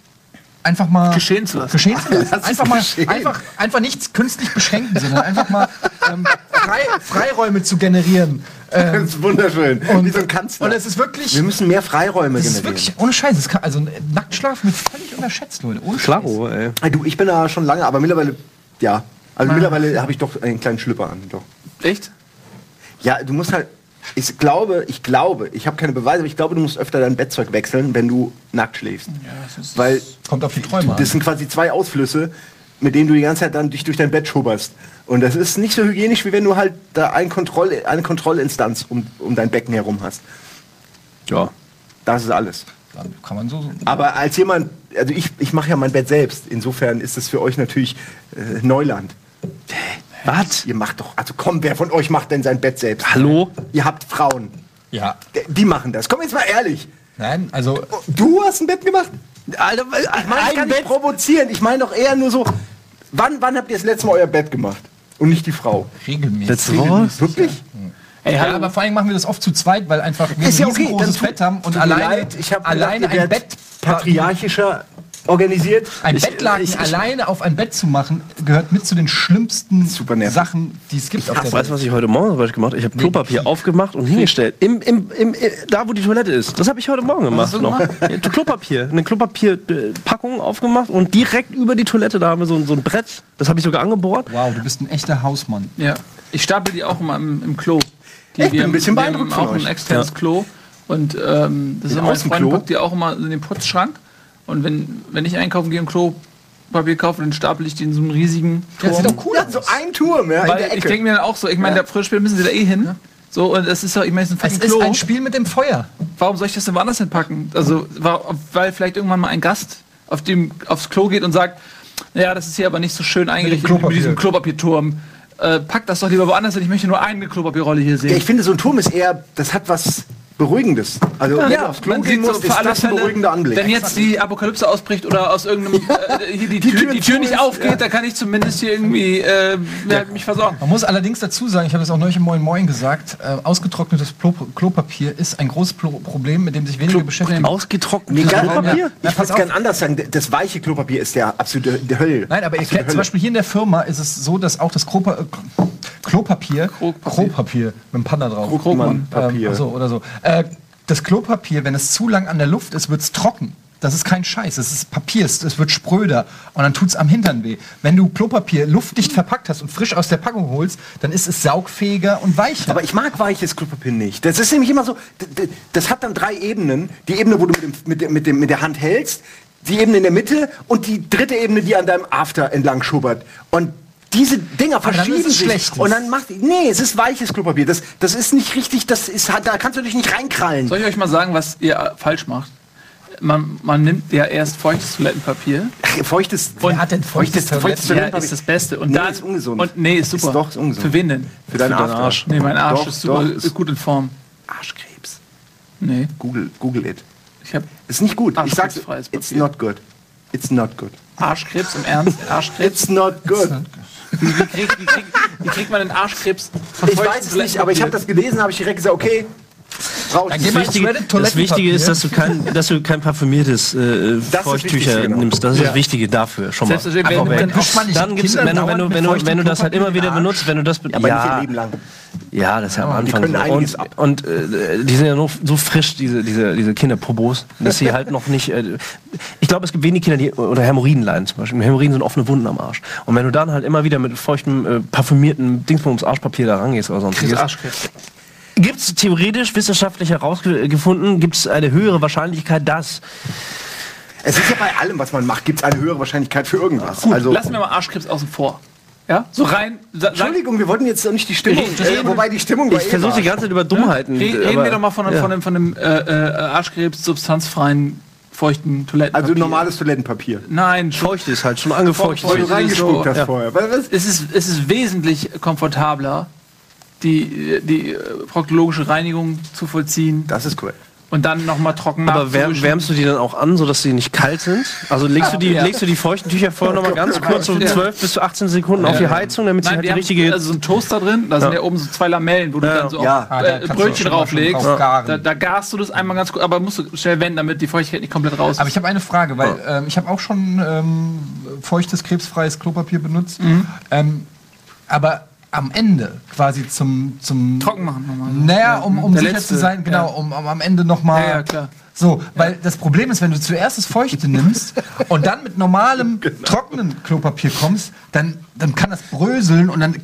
einfach mal Geschehen zu lassen. Geschehen zu lassen. Einfach mal, geschehen. einfach, einfach nichts künstlich beschränken, sondern einfach mal ähm, frei, Freiräume zu generieren. Das ist wunderschön. Wie so ein Kanzler. und es ist wirklich, Wir müssen mehr Freiräume es ist generieren. wirklich ohne Scheiß. Es kann, also Nacktschlafen wird völlig unterschätzt, Leute. Ohne Scheiß. Klaro, ey. Ah, Du, ich bin da schon lange, aber mittlerweile, ja. Also mittlerweile habe ich doch einen kleinen Schlüpper an. Doch. Echt? Ja, du musst halt. Ich glaube, ich glaube, ich habe keine Beweise, aber ich glaube, du musst öfter dein Bettzeug wechseln, wenn du nackt schläfst. Weil Kommt auf die Träume an. das sind quasi zwei Ausflüsse, mit denen du die ganze Zeit dann dich durch dein Bett schubberst. Und das ist nicht so hygienisch, wie wenn du halt da ein Kontroll, eine Kontrollinstanz um, um dein Becken herum hast. Ja. Das ist alles. Dann kann man so. so Aber als jemand, also ich, ich mache ja mein Bett selbst. Insofern ist es für euch natürlich äh, Neuland. Was? Ihr macht doch, also komm, wer von euch macht denn sein Bett selbst? Hallo? Ihr habt Frauen. ja. D- Die machen das. Komm jetzt mal ehrlich. Nein, also Du hast ein Bett gemacht? Alter, Ich meine ein gar nicht Bett. provozieren. Ich meine doch eher nur so, wann, wann habt ihr das letzte Mal euer Bett gemacht? Und nicht die Frau. Regelmäßig. Letzte Woche? Wirklich? Ey, Ja, aber vor allem machen wir das oft zu zweit, weil einfach wir Ist ein ja okay, tut- Bett haben und alleine, leid, ich hab alleine ein Bett patriarchischer organisiert. Ein Ich- Bettlaken ich- ich- alleine auf ein Bett zu machen, gehört mit zu den schlimmsten. Sachen, die es gibt auf der Weißt du, was ich heute Morgen zum Beispiel gemacht habe? Ich habe Klopapier aufgemacht und hingestellt. Im, im, im, äh, da, wo die Toilette ist. Das habe ich heute Morgen gemacht. hast du noch. Ja, Klopapier. Eine Klopapierpackung aufgemacht und direkt über die Toilette, da haben wir so, ein- so ein Brett. Das habe ich sogar angebohrt. Wow, du bist ein echter Hausmann. Ja. Ich stapel die auch immer im, im Klo. Die, Ich bin ein bisschen beeindruckt von auch ein euch. externes Ja. Klo. Und ähm, das ist immer mein? Freund packt die auch immer in den Putzschrank. Und wenn, wenn ich einkaufen gehe und Klopapier kaufe, dann stapel ich die in so einen riesigen Ja, Turm. sieht doch cool Ja, so ein Turm, ja, in Weil ich denke mir dann auch so, ich meine, der früher später müssen sie da eh hin. So, und das ist doch, ich meine, es ist ein Es ist ein Spiel mit dem Feuer. Warum soll ich das denn woanders hinpacken? Also, weil vielleicht irgendwann mal ein Gast auf dem, aufs Klo geht und sagt, ja, das ist hier aber nicht so schön eingerichtet mit, Klopapier. diesem Klopapierturm. Äh, pack das doch lieber woanders hin. Ich möchte nur eine Klopapierrolle hier sehen. ja, ich finde, so ein Turm ist eher, das hat was Beruhigendes. Also, wenn du aufs Klo man gehen sieht so musst, ist das ein beruhigender Anblick. wenn jetzt die Apokalypse ausbricht oder aus irgendeinem äh, hier die, Die Tür, Tür die Tür nicht ist, aufgeht, ja. da kann ich zumindest hier irgendwie äh, ja, mich versorgen. Man muss allerdings dazu sagen, ich habe das auch neulich im Moin Moin gesagt, äh, ausgetrocknetes Plo Klopapier ist ein großes Plo Problem, mit dem sich wenige beschäftigen. Ausgetrocknetes Klopapier? Ja, Ich würde auf. gerne anders sagen. Das weiche Klopapier ist der absolute die Hölle. Nein, aber ihr kennt, zum. Beispiel hier in der Firma ist es so, dass auch das äh, Klopapier. Kropapier mit dem Panda drauf. Krugmann Papier. Ähm, so oder so. Äh, das Klopapier, wenn es zu lang an der Luft ist, wird es trocken. Das ist kein Scheiß, es ist Papier, es wird spröder und dann tut es am Hintern weh. Wenn du Klopapier luftdicht verpackt hast und frisch aus der Packung holst, dann ist es saugfähiger und weicher. Aber ich mag weiches Klopapier nicht. Das ist nämlich immer so, das hat dann drei Ebenen. Die Ebene, wo du mit, dem, mit, dem, mit, dem, mit der Hand hältst, die Ebene in der Mitte und die dritte Ebene, die an deinem After entlang schubbert. Und diese Dinger dann verschieben es sich. schlechtes. Und dann macht, nee, es ist weiches Klopapier. Das, das ist nicht richtig, das ist, da kannst du dich nicht reinkrallen. Soll ich euch mal sagen, was ihr äh, falsch macht? Man, man nimmt ja erst feuchtes Toilettenpapier. Ach, Feuchtes, Wer hat denn feuchtes feuchtes Toiletten? Ja, Toilettenpapier? ist das Beste. Und Nee, dann, ist ungesund. Und, nee, ist super. Ist doch, ist ungesund. Für wen denn? Für deinen After. Arsch. Nee, mein Arsch Doch, ist super doch, ist gut in Form. Arschkrebs. Nee, Google, Google it. ich habe Ist nicht gut. Ich sag's, it's not good. It's not good. Arschkrebs im Ernst. Arschkrebs. It's not good. Wie, wie, krieg, wie, krieg, wie kriegt man den Arschkrebs Ich weiß es nicht, aber ich habe das gelesen, habe ich direkt gesagt, okay. Dann geh mal ins Wichtige, Reddit das. Wichtige ist, dass du kein, dass du kein parfümiertes äh, Das Feuchttücher wichtig, genau. nimmst. Das ist das Wichtige dafür schon mal. Einfach wenn- wenn- nicht Dann gibt's, wenn du, wenn du, wenn du, wenn du das halt immer wieder benutzt, wenn du das, aber nicht ja, ihr Leben lang. ja, das ist ja am die Anfang so. Und, ab. und äh, die sind ja noch so frisch, diese, diese, diese Kinderprobos, dass sie halt noch nicht. Äh, ich glaube, es gibt wenig Kinder, die unter Hämorrhoiden leiden zum Beispiel. Hämorrhoiden sind offene Wunden am Arsch. Und wenn du dann halt immer wieder mit feuchtem, äh, parfümierten Dingsbums Arschpapier da rangehst oder sonstiges, Arschkrebs. Gibt es theoretisch wissenschaftlich herausgefunden, gibt es eine höhere Wahrscheinlichkeit, dass Es ist ja bei allem, was man macht, gibt es eine höhere Wahrscheinlichkeit für irgendwas. Gut, also, lassen wir mal Arschkrebs außen vor. Ja? So rein. Entschuldigung, wir wollten jetzt doch nicht die Stimmung, äh, wobei die Stimmung ich eh versuche die ganze Zeit über Dummheiten. Re- Reden aber- wir doch mal von, einem- ja. von einem, von einem äh, äh, Arschkrebs substanzfreien, feuchten Toilettenpapier. Also normales Toilettenpapier. Nein, schon. Feucht ist halt schon angefeuchtet. Feucht. Weil du reingespuckt so, hast ja. vorher. Es ist, es ist wesentlich komfortabler, die, die äh, proktologische Reinigung zu vollziehen Das ist cool. und dann nochmal trocken Aber wär, wärmst du die dann auch an, sodass sie nicht kalt sind? Also legst du die, Ja. legst du die feuchten Tücher vorher nochmal ganz kurz, so Ja. 12 bis zu 18 Sekunden auf die Heizung, damit sie halt die haben richtige. also so einen Toaster drin, da sind Ja. ja oben so zwei Lamellen, wo du Ja. dann so Ja. auch, Ah, da äh, du Brötchen drauflegst. Da, da garst du das einmal ganz kurz, aber musst du schnell wenden, damit die Feuchtigkeit nicht komplett raus ist. Aber ich habe eine Frage, weil ähm, ich habe auch schon ähm, feuchtes, krebsfreies Klopapier benutzt. Mhm. Ähm, aber am Ende quasi zum, zum Trocken machen nochmal. Naja, um, um Der sicher letzte, zu sein, genau, ja. um, um am Ende nochmal. Ja, ja, klar. So, weil das Problem ist, wenn du zuerst das Feuchte nimmst und dann mit normalem, Genau. trockenen Klopapier kommst, dann, dann kann das bröseln und dann.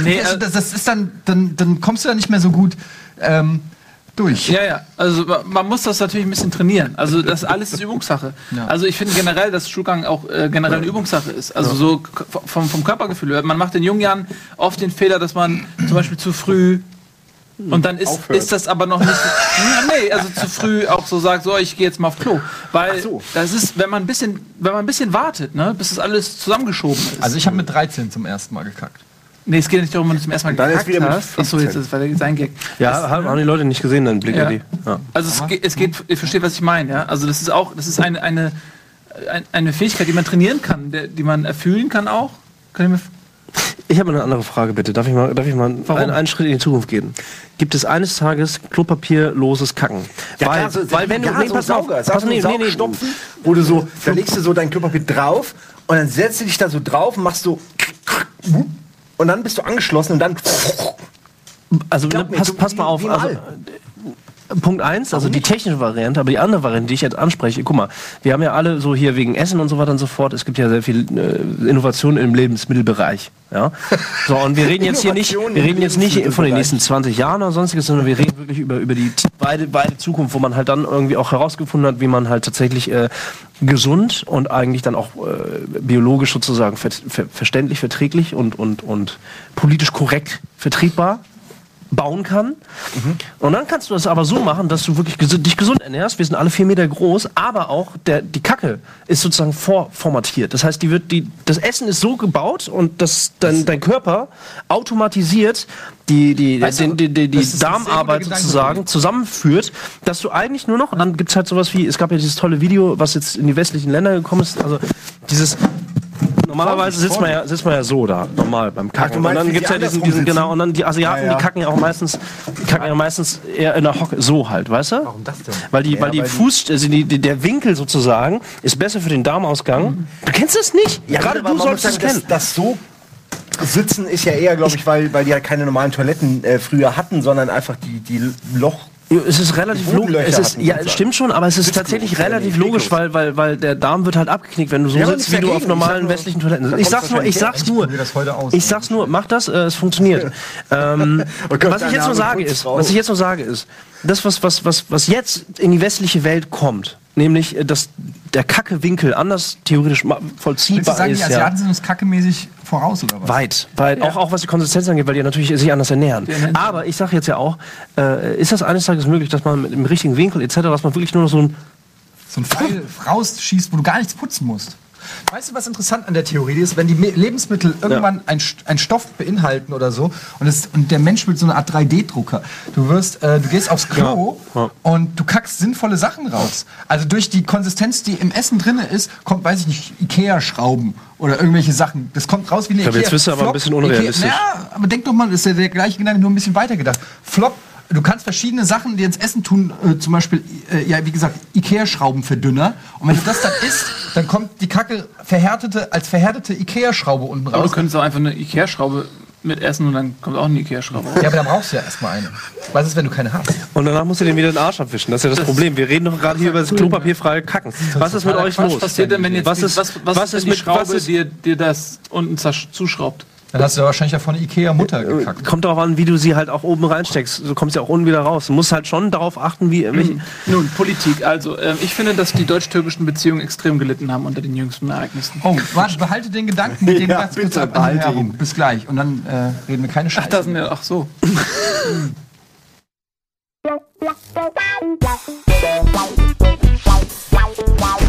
Nee, Also äh, das, das ist dann, dann, dann kommst du da nicht mehr so gut ähm, durch. Ja, ja. Also ma- man muss das natürlich ein bisschen trainieren. Also das alles ist Übungssache. Ja. Also ich finde generell, dass Stuhlgang auch äh, generell eine Übungssache ist. Also so k- vom, vom Körpergefühl. her. Man macht in jungen Jahren oft den Fehler, dass man zum Beispiel zu früh und dann ist, Aufhört. ist das aber noch nicht. Ja, nee, also zu früh auch so sagt, so ich gehe jetzt mal auf Klo. Weil so. das ist, wenn man ein bisschen, wenn man ein bisschen wartet, ne, bis das alles zusammengeschoben ist. Also ich habe mit 13 zum ersten Mal gekackt. Nee, es geht nicht darum, wenn du zum ersten Mal Dann ist gekackt wieder mit hast. Achso, jetzt 15. ist war sein Gag. Ja, haben, haben die Leute nicht gesehen, dann Blick Ja. die. Ja. Also es geht, es geht, ihr versteht, was ich meine, ja? Also das ist auch, das ist eine, eine, ein- eine Fähigkeit, die man trainieren kann, der, die man erfüllen kann auch. Kann ich mir Ich habe eine andere Frage, bitte. Darf ich mal, darf ich mal einen, einen Schritt in die Zukunft gehen? Gibt es eines Tages klopapierloses Kacken? Ja, weil, klar, so, weil wenn du, nee, so pass auf, Sauger, pass, so nee, nee, nee, wo du so, da legst du so dein Klopapier drauf und dann setzt du dich da so drauf und machst so und dann bist du angeschlossen und dann also mir, pass, pass mal auf. Also, Punkt eins, also die technische Variante, aber die andere Variante, die ich jetzt anspreche, guck mal, wir haben ja alle so hier wegen Essen und so weiter und so fort, es gibt ja sehr viel äh, Innovation im Lebensmittelbereich. Ja? So, und wir reden jetzt hier nicht, wir reden jetzt nicht von den nächsten 20 Jahren oder sonstiges, sondern wir reden wirklich über, über die beide, beide Zukunft, wo man halt dann irgendwie auch herausgefunden hat, wie man halt tatsächlich äh, gesund und eigentlich dann auch äh, biologisch sozusagen ver ver verständlich, verträglich und, und, und politisch korrekt vertretbar bauen kann. Und dann kannst du das aber so machen, dass du wirklich gesu- dich gesund ernährst. Wir sind alle vier Meter groß, aber auch der, die Kacke ist sozusagen vorformatiert. Das heißt, die wird, die, das Essen ist so gebaut und das, dein, dein Körper automatisiert die, die, Weißt du, den, die, die, Darmarbeit sozusagen zusammenführt, dass du eigentlich nur noch, und dann gibt's halt sowas wie, es gab ja dieses tolle Video, was jetzt in die westlichen Länder gekommen ist, also dieses Normalerweise sitzt man, ja, sitzt man ja so da, normal beim Kacken. meinst, und dann gibt's die ja diesen, diesen genau, und dann die Asiaten, Ja, ja. die kacken ja auch meistens, die kacken ja meistens eher in der Hocke, so halt, weißt du? Warum das denn? Weil die, Ja, weil die weil Fuß, also die, die, der Winkel sozusagen ist besser für den Darmausgang. Du kennst das nicht? Gerade aber du solltest es kennen. Das, das so sitzen ist ja eher, glaube ich, weil, weil die halt keine normalen Toiletten äh, früher hatten, sondern einfach die, die Loch. Es ist relativ Die logisch. Es ist, ja, stimmt schon, aber es ist tatsächlich ja relativ logisch, weil, weil, weil der Darm wird halt abgeknickt, wenn du so Ja, sitzt, wie du auf normalen westlichen Toiletten sitzt. Ich sag's nur, ich sag's nur. Ich sag's nur, mach das, äh, es funktioniert. ähm, Oh Gott, was ich jetzt nur sage ist, was ich jetzt nur sage ist, das, was, was, was, was jetzt in die westliche Welt kommt, nämlich, äh, dass der Kackewinkel anders theoretisch ma- Willst du vollziehbar sagen, die ist, ja. Asiaten sind uns kackemäßig voraus, oder was? Weit, weit. Auch, auch was die Konsistenz angeht, weil die natürlich sich anders ernähren. Aber ich sage jetzt ja auch, äh, ist das eines Tages möglich, dass man mit dem richtigen Winkel etc., dass man wirklich nur noch so ein So ein Pfeil rausschießt, wo du gar nichts putzen musst. Weißt du, was interessant an der Theorie ist? Wenn die Lebensmittel irgendwann einen ein Stoff beinhalten oder so und, es, und der Mensch will so eine Art 3D-Drucker. Du wirst, äh, du gehst aufs Klo Ja, ja. und du kackst sinnvolle Sachen raus. Also durch die Konsistenz, die im Essen drin ist, kommt, weiß ich nicht, Ikea-Schrauben oder irgendwelche Sachen. Das kommt raus wie eine glaube, jetzt bist du aber ein bisschen unrealistisch. Ikea, ja, aber denk doch mal, das ist ja der gleiche Gedanke, nur ein bisschen weitergedacht. Flop, du kannst verschiedene Sachen dir ins Essen tun, äh, zum Beispiel, äh, ja, wie gesagt, Ikea-Schraubenverdünner. Und wenn du das dann isst, dann kommt die Kacke verhärtete, als verhärtete Ikea-Schraube unten Aber du raus. könntest auch einfach eine Ikea-Schraube mit essen und dann kommt auch eine Ikea-Schraube. Ja, aber dann brauchst du ja erstmal eine. Was ist, wenn du keine hast? Und danach musst du den wieder den Arsch abwischen. Das ist ja das, Problem. Wir reden doch gerade hier über das klopapierfreie Kacken. Was ist mit euch Was los? passiert denn, wenn jetzt was die- ist, was, was, was ist mit Schraube, was ist, dir, dir das unten zuschraubt? Dann hast du ja wahrscheinlich ja von der Ikea-Mutter gekackt. Kommt darauf an, wie du sie halt auch oben reinsteckst. Du kommst ja auch unten wieder raus. Du musst halt schon darauf achten, wie welche, Nun, Politik. Also, ähm, ich finde, dass die deutsch-türkischen Beziehungen extrem gelitten haben unter den jüngsten Ereignissen. Oh, warte, behalte den Gedanken mit dem Ja, ganz bitte, kurz behalte ihn. Bis gleich. Und dann äh, reden wir keine Scheiße. Ach, da sind wir, ach so.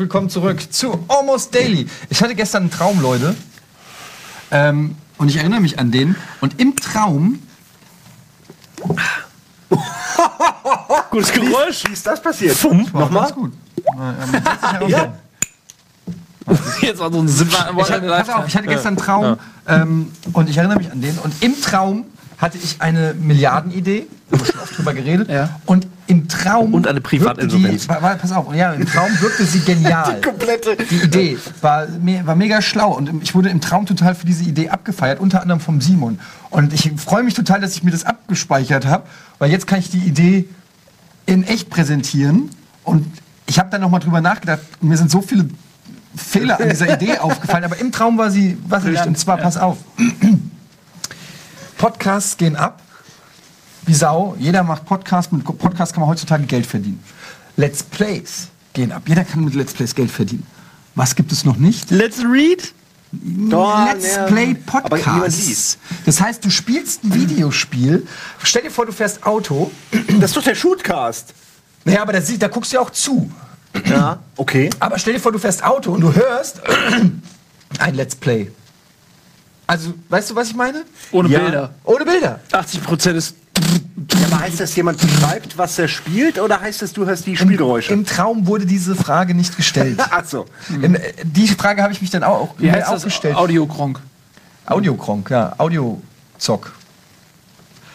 willkommen zurück zu Almost Daily. Ich hatte gestern einen Traum, Leute. Ähm, und ich erinnere mich an den. Und im Traum. gutes Geräusch. Wie ist das passiert? War Nochmal? ganz gut. Äh, ähm. Ja. Jetzt war so ein Zip. Ich hatte, pass auf, ich hatte gestern einen Traum ähm, und ich erinnere mich an den. Und im Traum hatte ich eine Milliardenidee, haben wir schon oft drüber geredet. Ja. Und im Traum. Und eine Privatinsolvenz. Die, war, war, pass auf, ja, im Traum wirkte sie genial. Komplette. Die Idee war, war mega schlau und ich wurde im Traum total für diese Idee abgefeiert, unter anderem vom Simon. Und ich freue mich total, dass ich mir das abgespeichert habe, weil jetzt kann ich die Idee in echt präsentieren. Und ich habe dann nochmal drüber nachgedacht. Mir sind so viele Fehler an dieser Idee aufgefallen, aber im Traum war sie wasserdicht. Und zwar, pass auf. Podcasts gehen ab. Wie Sau. Jeder macht Podcasts. Mit Podcasts kann man heutzutage Geld verdienen. Let's Plays gehen ab. Jeder kann mit Let's Plays Geld verdienen. Was gibt es noch nicht? Let's read. Oh, Let's ne. Play Podcasts. Das heißt, du spielst ein Videospiel. Stell dir vor, du fährst Auto. Das ist doch der Shootcast. Naja, aber da, da guckst du ja auch zu. Ja, okay. Aber stell dir vor, du fährst Auto und du hörst ein Let's Play. Also, weißt du, was ich meine? Ohne Ja. Bilder. Ohne Bilder. 80 Prozent ist. Ja, aber heißt das, jemand beschreibt, was er spielt, oder heißt das, du hörst die Spielgeräusche? Im Traum wurde diese Frage nicht gestellt. Ach so. In, äh, die Frage habe ich mich dann auch, Wie heißt auch das? gestellt. Audiokronk. Audiokronk, ja, Audiozock.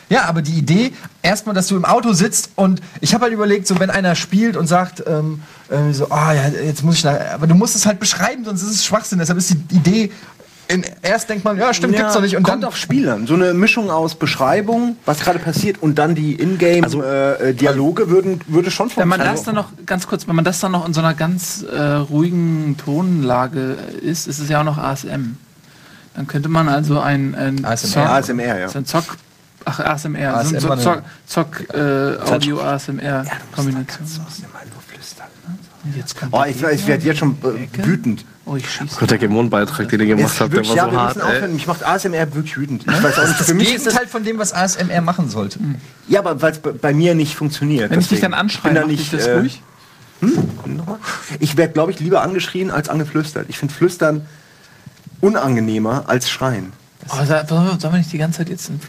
Ja, aber die Idee, erstmal, dass du im Auto sitzt und ich habe halt überlegt, so wenn einer spielt und sagt, ähm, äh, so, ah ja, jetzt muss ich nach, aber du musst es halt beschreiben, sonst ist es Schwachsinn. Deshalb ist die Idee, in, erst denkt man, ja, stimmt, gibt's doch nicht. Und kommt dann auf Spiel an. So eine Mischung aus Beschreibung, was gerade passiert, und dann die Ingame-Dialoge würden würde schon Wenn man funktionieren. das dann noch, ganz kurz, wenn man das dann noch in so einer ganz äh, ruhigen Tonlage ist, ist es ja auch noch ASM. Dann könnte man also ein, ein ASMR. Zock- ASMR, ja. so ein Zock, ach ASMR, so ein ASMR, so Zock, Zock äh, Audio ASMR Kombination. Jetzt kommt Oh, ich, ich werde jetzt schon äh, wütend. Oh, ich schieße. Gott, der Gemon-Beitrag, den ihr gemacht habt, der war ja, so hart. aufhören. Mich macht ASMR wirklich wütend. Ich weiß auch nicht, das für mich ist das, Gegenteil von dem, was ASMR machen sollte. ja, aber weil es bei mir nicht funktioniert. Wenn ich dich deswegen. dann anschreie, bin da mach nicht, das äh, ruhig? Nochmal? Ich werde, glaube ich, lieber angeschrien als angeflüstert. Ich finde Flüstern unangenehmer als Schreien. Oh, sa- sollen wir- nicht die ganze Zeit jetzt in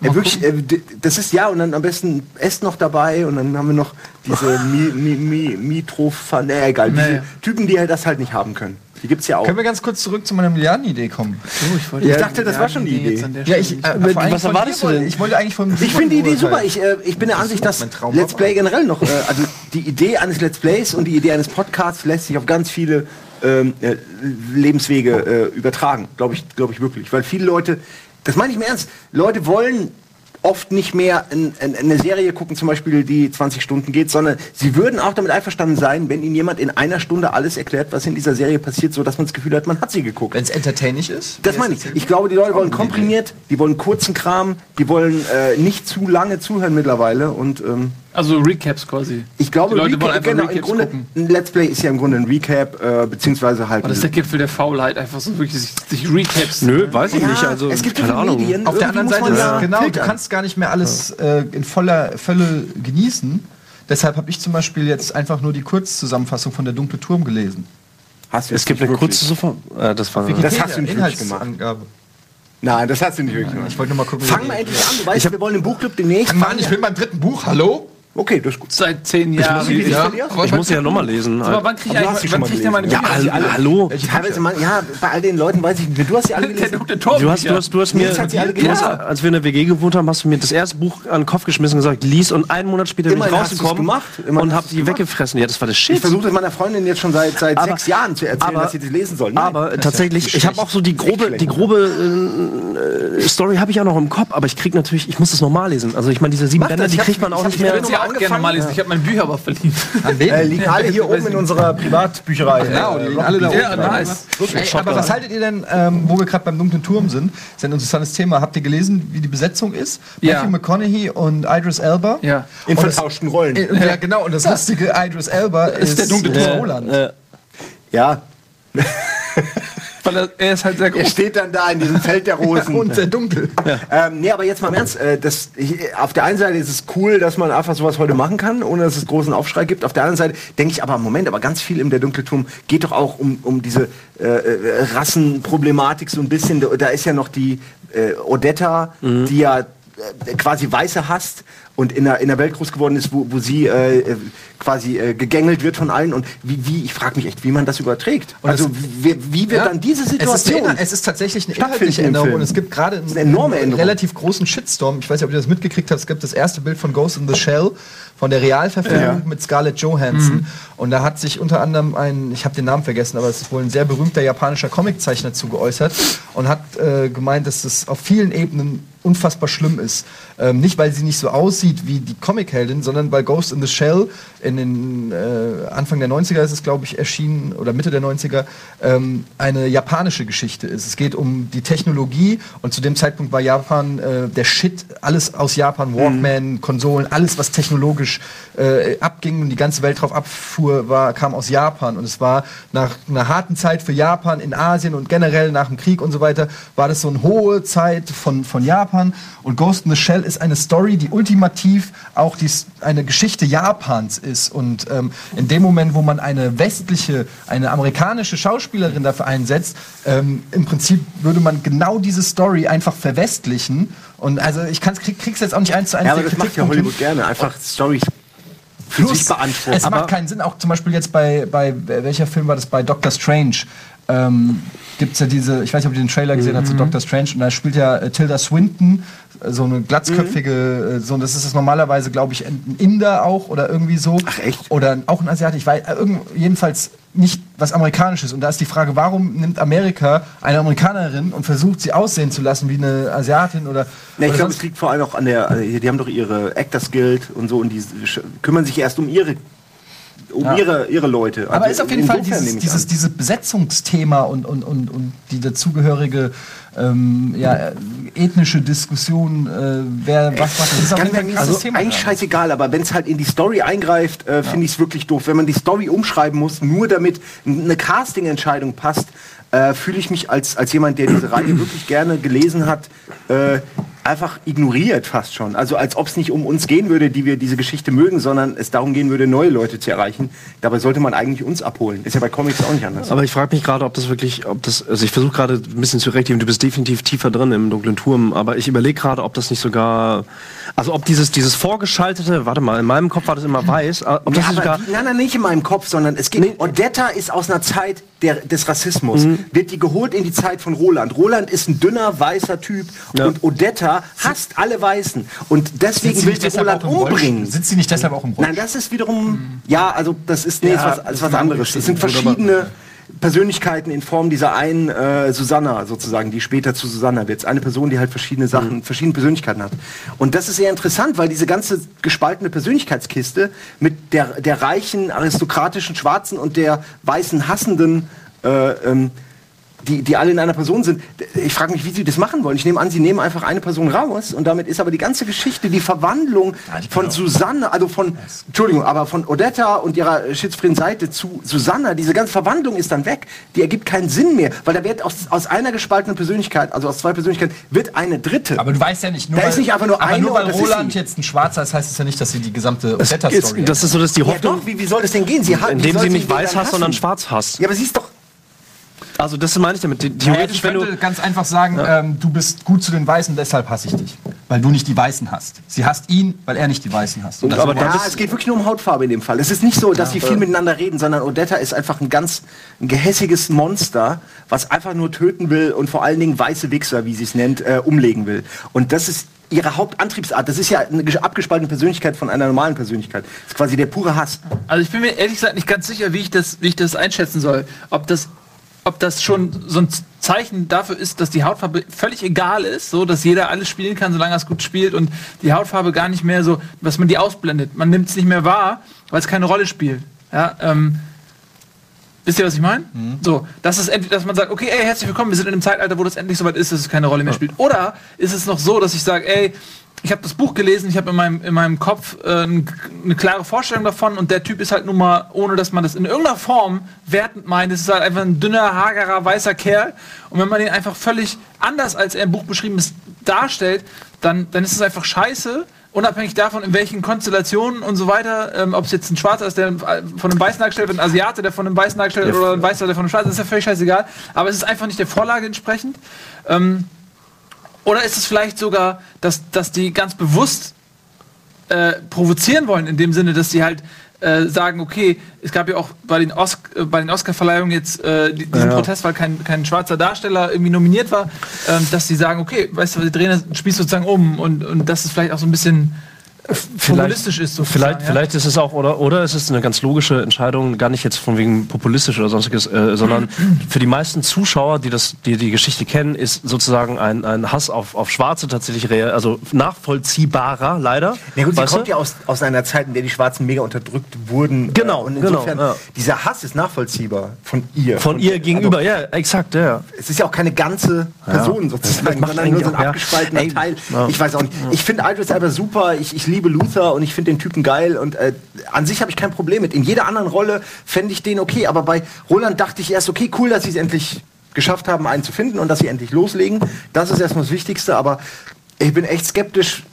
Ja, wirklich, äh, das ist ja, und dann am besten Est noch dabei und dann haben wir noch diese Mi, Mi, Mi, Mitrophan, nee, egal, diese Naja. Typen, die halt das halt nicht haben können. Die gibt's ja auch. Können wir ganz kurz zurück zu meiner Milliardenidee kommen? Oh, ich wollte Ich dachte, das war schon die Idee. Ja, ich, äh, was erwartest du denn? Ich wollte eigentlich von Ich finde die Idee super. Ich, äh, ich bin der Ansicht, dass Let's. Play generell noch, äh, also die Idee eines Let's Plays und die Idee eines Podcasts lässt sich auf ganz viele ähm, äh, Lebenswege äh, übertragen, glaube ich, glaube ich wirklich. Weil viele Leute, das meine ich mir ernst, Leute wollen oft nicht mehr in, in, in eine Serie gucken, zum Beispiel, die 20 Stunden geht, sondern sie würden auch damit einverstanden sein, wenn ihnen jemand in einer Stunde alles erklärt, was in dieser Serie passiert, so dass man das Gefühl hat, man hat sie geguckt. Wenn es entertaining ist. Das meine ich. Ich glaube, die Leute wollen komprimiert, die wollen kurzen Kram, die wollen äh, nicht zu lange zuhören mittlerweile und ähm, Also Recaps quasi. ich glaube, Die Leute Recap- wollen einfach genau, im Recaps Grunde, gucken. ein Let's Play ist ja im Grunde ein Recap, äh, beziehungsweise halt. Und das ist der Gipfel der Faulheit, einfach so wirklich sich, sich Recaps. Nö, weiß ich ja, nicht. Also, es gibt keine Ahnung. Medien. Auf der anderen Seite, ist, ja genau, du kannst gar nicht mehr alles äh, in voller Fülle genießen. Deshalb habe ich zum Beispiel jetzt einfach nur die Kurzzusammenfassung von der Dunkle Turm gelesen. Hast du Es gibt eine kurze Sofort. Äh, das war. Das hast du nicht wirklich gemacht. Inhaltsangabe. Nein, das hast du nicht wirklich gemacht. Ich wollte nur mal gucken. Fang mal endlich an. Du weißt, wir wollen im Buchclub demnächst. Mann, ich will beim dritten Buch. Hallo? Okay, das ist gut. Seit zehn Jahren. Wie Ja. viel Ich muss ja nochmal lesen. Aber wann krieg ich sie wann mal krieg ich denn meine? Ja, Also, hallo. Teilweise, man, ja, bei all den Leuten weiß ich nicht. Du hast ja alle Der gelesen. Du hast, du hast, du hast mir, sie alle du hast, als wir in der WG gewohnt haben, hast du mir das erste Buch an den Kopf geschmissen und gesagt, lies und einen Monat später bin ich rausgekommen gemacht. Und hab die gemacht. weggefressen. Ja, das war das Shit. Ich versuche das meiner Freundin jetzt schon seit, seit Aber- sechs Jahren zu erzählen, aber- dass sie das lesen soll. Nein. aber tatsächlich, ich habe auch so die grobe, die grobe äh, Story habe ich auch noch im Kopf, aber ich krieg natürlich, ich muss das normal lesen. Also ich meine, diese sieben Bänder, die ich kriegt man ich auch nicht mehr. Ja auch gerne angefangen? mal lesen. Ich habe mein Bücher aber verliehen. An wen? äh, liegen alle hier oben in unserer Privatbücherei. Genau, die liegen alle da oben. Ja, nice. Ey, aber was haltet ihr denn, ähm, wo wir gerade beim dunklen Turm sind? Das ist ein interessantes Thema. Habt ihr gelesen, wie die Besetzung ist? Ja. Matthew McConaughey und Idris Elba. Ja. In vertauschten Rollen. Äh, Ja, genau. Und das lustige Idris Elba ist, der dunkle äh, Turm. Roland. Äh, Ja, Weil er, er ist halt sehr er groß. steht dann da in diesem Feld der Rosen. Und sehr dunkel. Ähm, nee, aber jetzt mal im Ernst. Äh, das, ich, auf der einen Seite ist es cool, dass man einfach sowas heute machen kann, ohne dass es großen Aufschrei gibt. Auf der anderen Seite denke ich aber, Moment, aber ganz viel im Der Dunkle Turm geht doch auch um, um diese äh, äh, Rassenproblematik so ein bisschen. Da, ist ja noch die äh, Odetta, die ja quasi Weiße hasst und in der, in der Welt groß geworden ist, wo, wo sie äh, äh, quasi äh, gegängelt wird von allen. Und wie, wie ich frage mich echt, wie man das überträgt. also wie, wie wird Ja. dann diese Es ist, Situation... es ist tatsächlich eine inhaltliche Änderung und es gibt gerade einen, eine enorme einen relativ großen Shitstorm. Ich weiß nicht, ob ihr das mitgekriegt habt. Es gibt das erste Bild von Ghost in the Shell von der Realverfilmung Ja. mit Scarlett Johansson. Und da hat sich unter anderem ein, ich habe den Namen vergessen, aber es ist wohl ein sehr berühmter japanischer Comiczeichner zu geäußert und hat äh, gemeint, dass das auf vielen Ebenen unfassbar schlimm ist. Ähm, nicht, weil sie nicht so aussieht wie die Comicheldin, sondern weil Ghost in the Shell in den äh, Anfang der 90er ist es, glaube ich, erschienen, oder Mitte der 90er, ähm, eine japanische Geschichte ist. Es geht um die Technologie und zu dem Zeitpunkt war Japan äh, der Shit, alles aus Japan, Walkman, Konsolen, alles, was technologisch äh, abging und die ganze Welt drauf abfuhr, war, kam aus Japan. Und es war nach einer harten Zeit für Japan in Asien und generell nach dem Krieg und so weiter, war das so eine hohe Zeit von, von Japan Japan. Und Ghost in the Shell ist eine Story, die ultimativ auch die, eine Geschichte Japans ist. Und ähm, in dem Moment, wo man eine westliche, eine amerikanische Schauspielerin dafür einsetzt, ähm, im Prinzip würde man genau diese Story einfach verwestlichen. Und also ich kann's, krieg, krieg's jetzt auch nicht eins zu eins. Ja, aber das macht ja. Hollywood gerne. Einfach sich beanspruchen. Es macht keinen Sinn, auch zum Beispiel jetzt bei, bei welcher Film war das? Bei Doctor Strange. Ähm, Gibt es ja diese, ich weiß nicht, ob ihr den Trailer gesehen habt zu Doctor Strange, und da spielt ja äh, Tilda Swinton, äh, so eine glatzköpfige, äh, so, das ist es normalerweise, glaube ich, ein Inder auch oder irgendwie so. Ach, echt? Oder auch ein Asiat, ich weiß, äh, jedenfalls nicht was Amerikanisches. Und da ist die Frage, warum nimmt Amerika eine Amerikanerin und versucht sie aussehen zu lassen wie eine Asiatin oder. Ja, ich glaube, es liegt vor allem auch an der, die haben doch ihre Actors Guild und so und die kümmern sich erst um ihre, um Ja. ihre, ihre Leute. Aber Also ist auf jeden Fall dieses, dieses, dieses Besetzungsthema und, und, und, und die dazugehörige ähm, ja, äh, ethnische Diskussion, äh, wer was macht, das ist auf jeden Fall ein krasses also Thema. eigentlich scheißegal, aber wenn es halt in die Story eingreift, äh, finde ich es wirklich doof. Wenn man die Story umschreiben muss, nur damit eine Casting-Entscheidung passt, äh, fühle ich mich als, als jemand, der diese Reihe wirklich gerne gelesen hat, äh, einfach ignoriert fast schon. Also als ob es nicht um uns gehen würde, die wir diese Geschichte mögen, sondern es darum gehen würde, neue Leute zu erreichen. Dabei sollte man eigentlich uns abholen. Ist ja bei Comics auch nicht anders. Aber ich frage mich gerade, ob das wirklich, ob das, also ich versuche gerade ein bisschen zu rechtfertigen, du bist definitiv tiefer drin im dunklen Turm, aber ich überlege gerade, ob das nicht sogar, also ob dieses, dieses vorgeschaltete, warte mal, in meinem Kopf war das immer weiß, äh, ob das Ja, sogar, nein, nein, nicht in meinem Kopf, sondern es geht. Odetta ist aus einer Zeit der, des Rassismus. Mhm. Wird die geholt in die Zeit von Roland. Roland ist ein dünner, weißer Typ Ja. und Odetta hasst alle Weißen. Und deswegen will sie Roland umbringen. Sitzt sie nicht deshalb auch im Rollstuhl? Nein, das ist wiederum. Ja, also das ist, nee, Ja, ist was, das ist was anderes. Das sind verschiedene Persönlichkeiten in Form dieser einen äh, Susanna sozusagen, die später zu Susanna wird. Eine Person, die halt verschiedene Sachen, verschiedene Persönlichkeiten hat. Und das ist sehr interessant, weil diese ganze gespaltene Persönlichkeitskiste mit der, der reichen, aristokratischen Schwarzen und der weißen, hassenden äh, ähm, die, die alle in einer Person sind. Ich frage mich, wie sie das machen wollen. Ich nehme an, sie nehmen einfach eine Person raus und damit ist aber die ganze Geschichte, die Verwandlung von Susanne, also von, Entschuldigung, aber von Odetta und ihrer schizophrenen Seite zu Susanna, diese ganze Verwandlung ist dann weg. Die ergibt keinen Sinn mehr, weil da wird aus, aus einer gespaltenen Persönlichkeit, also aus zwei Persönlichkeiten, wird eine dritte. Aber du weißt ja nicht, nur Da ist nicht einfach nur aber eine nur weil Roland jetzt ein Schwarzer ist, heißt es ja nicht, dass sie die gesamte Odetta-Story das ist so, dass die ja Hoffnung, doch, wie, wie soll das denn gehen? Sie hat, indem sie nicht weiß hasst, sondern schwarz hasst. Ja, aber sie ist doch... Also das meine ich damit. The- Theoretisch, Theoretisch, wenn könnte du, ganz einfach sagen, ähm, du bist gut zu den Weißen, deshalb hasse ich dich. Weil du nicht die Weißen hast. Sie hasst ihn, weil er nicht die Weißen hasst. Und aber Ja, es geht wirklich nur um Hautfarbe in dem Fall. Es ist nicht so, dass die viel miteinander reden, sondern Odetta ist einfach ein ganz ein gehässiges Monster, was einfach nur töten will und vor allen Dingen weiße Wichser, wie sie es nennt, äh, umlegen will. Und das ist ihre Hauptantriebsart. Das ist ja eine abgespaltene Persönlichkeit von einer normalen Persönlichkeit. Das ist quasi der pure Hass. Also ich bin mir ehrlich gesagt nicht ganz sicher, wie ich das, wie ich das einschätzen soll. Ob das, ob das schon so ein Zeichen dafür ist, dass die Hautfarbe völlig egal ist, so dass jeder alles spielen kann, solange er es gut spielt und die Hautfarbe gar nicht mehr so, dass man die ausblendet. Man nimmt es nicht mehr wahr, weil es keine Rolle spielt. Ja, ähm, Wisst ihr, was ich meine? So, das ist entweder, dass man sagt, okay, ey, herzlich willkommen, wir sind in einem Zeitalter, wo das endlich soweit ist, dass es keine Rolle mehr spielt. Oder ist es noch so, dass ich sage, ey, ich habe das Buch gelesen, ich habe in meinem, in meinem Kopf äh, eine klare Vorstellung davon und der Typ ist halt nun mal, ohne dass man das in irgendeiner Form wertend meint, es ist halt einfach ein dünner, hagerer, weißer Kerl. Und wenn man den einfach völlig anders, als er im Buch beschrieben ist, darstellt, dann, dann ist es einfach scheiße. Unabhängig davon, in welchen Konstellationen und so weiter, ähm, ob es jetzt ein Schwarzer ist, der von einem Weißen dargestellt wird, ein Asiate, der von einem Weißen dargestellt wird, oder ein Weißer, der von einem Schwarzen, ist ja völlig scheißegal. Aber es ist einfach nicht der Vorlage entsprechend. Ähm, oder ist es vielleicht sogar, dass, dass die ganz bewusst äh, provozieren wollen, in dem Sinne, dass sie halt äh, sagen, okay, es gab ja auch bei den, Os äh, bei den Oscar-Verleihungen jetzt äh, die- diesen Protest, weil kein, kein schwarzer Darsteller irgendwie nominiert war, ähm, dass sie sagen, okay, weißt du, wir drehen das Spieß sozusagen um und, und dass es vielleicht auch so ein bisschen populistisch ist. sozusagen, Vielleicht, ja? vielleicht ist es auch, oder, oder ist es eine ganz logische Entscheidung, gar nicht jetzt von wegen populistisch oder sonstiges, äh, sondern für die meisten Zuschauer, die das, die die Geschichte kennen, ist sozusagen ein, ein Hass auf, auf Schwarze tatsächlich real, also nachvollziehbarer, leider. Ja gut, sie Weißt du? kommt ja aus, aus einer Zeit, in der die Schwarzen mega unterdrückt wurden. Genau, und genau, insofern, ja. dieser Hass ist nachvollziehbar von ihr. Von ihr gegenüber, Also, ja, exakt, ja. es ist ja auch keine ganze Person sozusagen, macht sondern nur so ein ja. abgespaltener Ey, Teil. ja. Ich weiß auch nicht. Ich finde Idris Elba super, ich, ich liebe Luther und ich finde den Typen geil und äh, an sich habe ich kein Problem mit. In jeder anderen Rolle fände ich den okay, aber bei Roland dachte ich erst, okay, cool, dass sie es endlich geschafft haben, einen zu finden und dass sie endlich loslegen. Das ist erstmal das Wichtigste, aber ich bin echt skeptisch,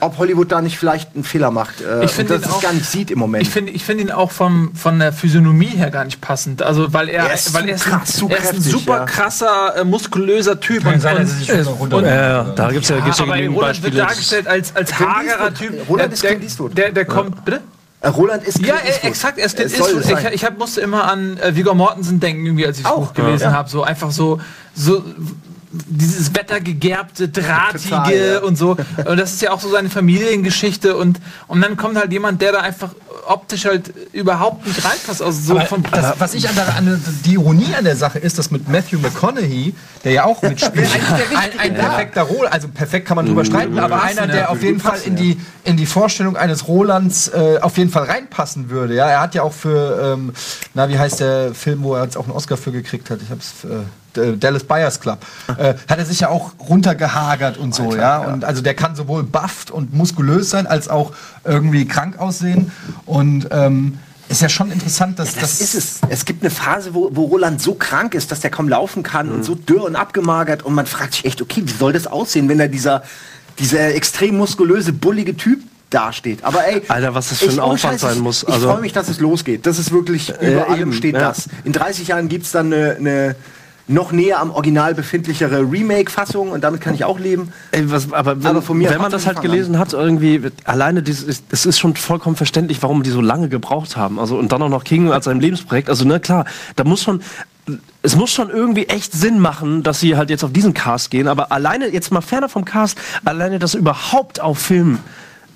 ob Hollywood da nicht vielleicht einen Fehler macht. Äh, Ich finde und dass ihn es auch- gar nicht sieht im Moment. Ich finde ich find ihn auch vom, von der Physiognomie her gar nicht passend. Also, weil er, Er ist weil er ist, krass, ein, er ist ein super ja. krasser, äh, muskulöser Typ. Kann sein, dass er sich runter- Ja, ja, da gibt es ja, gibt's ja aber genügend Roland wird Beispiele. dargestellt als, als hagerer. Typ. Roland der, ist der. Der, der kommt, bitte? Äh, Roland ist Ja, Clint äh, Eastwood. exakt, er ist Clint Eastwood. Ich, ich hab, musste immer an äh, Viggo Mortensen denken, irgendwie, als ich das Auch, Buch gelesen ja. habe. So einfach so, so dieses wettergegerbte, drahtige Total, ja. und so. Und das ist ja auch so seine Familiengeschichte. Und, und dann kommt halt jemand, der da einfach optisch halt überhaupt nicht reinpasst. Also so Aber vom, das, was ich an der, an, die Ironie an der Sache ist, dass mit Matthew McConaughey, der ja auch mitspielt, ein, ein perfekter Roland, also perfekt kann man drüber streiten, aber einer, der auf jeden Fall in die, in die Vorstellung eines Rolands äh, auf jeden Fall reinpassen würde. Ja, er hat ja auch für, ähm, na wie heißt der Film, wo er jetzt auch einen Oscar für gekriegt hat? Ich hab's äh, Dallas Buyers Club, äh, hat er sich ja auch runtergehagert und so, ja? Und also der kann sowohl bufft und muskulös sein, als auch irgendwie krank aussehen. Und ähm, ist ja schon interessant, dass Das ist es. Es gibt eine Phase, wo, wo Roland so krank ist, dass der kaum laufen kann Mhm. und so dürr und abgemagert und man fragt sich echt, okay, wie soll das aussehen, wenn da dieser, dieser extrem muskulöse, bullige Typ dasteht. Aber ey, Alter, was das für ich- ein ohne Aufwand Scheiß, sein muss. Ich, ich Also- freue mich, dass es losgeht. Das ist wirklich, über Ja, allem eben, steht ja. das. In 30 Jahren gibt es dann eine, eine noch näher am Original befindlichere Remake-Fassung und damit kann ich auch leben. Ey, was, aber wenn, Aber von mir wenn man das halt Anfang an. gelesen hat, irgendwie, alleine dieses, es ist schon vollkommen verständlich, warum die so lange gebraucht haben. Also, und dann auch noch King als sein Lebensprojekt. Also, ne, klar, da muss schon, es muss schon irgendwie echt Sinn machen, dass sie halt jetzt auf diesen Cast gehen. Aber alleine, jetzt mal ferner vom Cast, alleine das überhaupt auf Film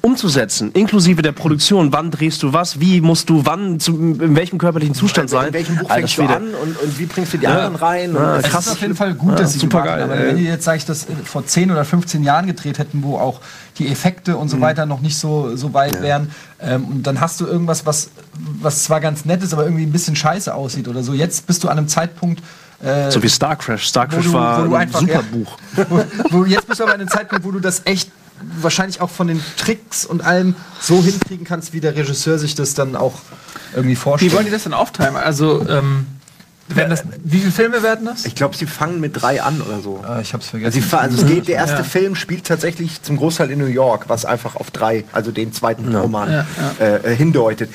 umzusetzen, inklusive der Produktion, wann drehst du was, wie musst du wann, zu, in welchem körperlichen Zustand sein. In welchem Buch Alter fängst du Schwede. an und, und wie bringst du die anderen rein? Ja, Es krass. ist auf jeden Fall gut, dass sie super geil, Aber ey. wenn die jetzt, sag ich, das vor 10 oder 15 Jahren gedreht hätten, wo auch die Effekte und so weiter noch nicht so, so weit wären, ähm, und dann hast du irgendwas, was, was zwar ganz nett ist, aber irgendwie ein bisschen scheiße aussieht oder so. Jetzt bist du an einem Zeitpunkt, äh, So wie Star Crash. Star Crash du, war du ein super ja, Buch. Wo, wo, jetzt bist du aber an einem Zeitpunkt, wo du das echt wahrscheinlich auch von den Tricks und allem so hinkriegen kannst, wie der Regisseur sich das dann auch irgendwie vorstellt. wie wollen die das dann aufteilen? Also, ähm, werden das, wie viele Filme werden das? Ich glaube, sie fangen mit drei an oder so. Ah, ich hab's Also, vergessen. also es geht, der erste Ja. Film spielt tatsächlich zum Großteil in New York, was einfach auf drei, also den zweiten Roman, Ja, Äh, äh, hindeutet.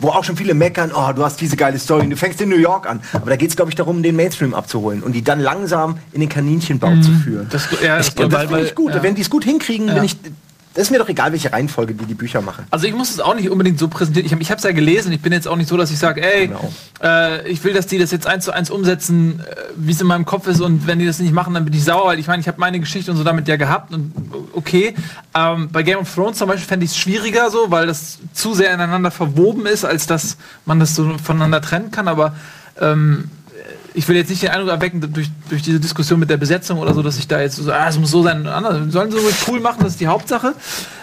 Wo auch schon viele meckern, oh, du hast diese geile Story, und du fängst in New York an. Aber da geht es, glaube ich, darum, den Mainstream abzuholen und die dann langsam in den Kaninchenbau zu führen. Das, ja, das, das finde ich gut. ja. Wenn die es gut hinkriegen, bin ich. Das ist mir doch egal, welche Reihenfolge die die Bücher machen. Also ich muss es auch nicht unbedingt so präsentieren. Ich habe es ja gelesen. Ich bin jetzt auch nicht so, dass ich sage, ey, Genau. äh, ich will, dass die das jetzt eins zu eins umsetzen, äh, wie es in meinem Kopf ist. Und wenn die das nicht machen, dann bin ich sauer. Weil ich meine, ich habe meine Geschichte und so damit ja gehabt. Und okay. Ähm, bei Game of Thrones zum Beispiel fände ich es schwieriger so, weil das zu sehr ineinander verwoben ist, als dass man das so voneinander trennen kann. Aber ähm, ich will jetzt nicht den Eindruck erwecken, durch, durch diese Diskussion mit der Besetzung oder so, dass ich da jetzt so, ah, es muss so sein. und anders. Sollen sie so cool machen, das ist die Hauptsache.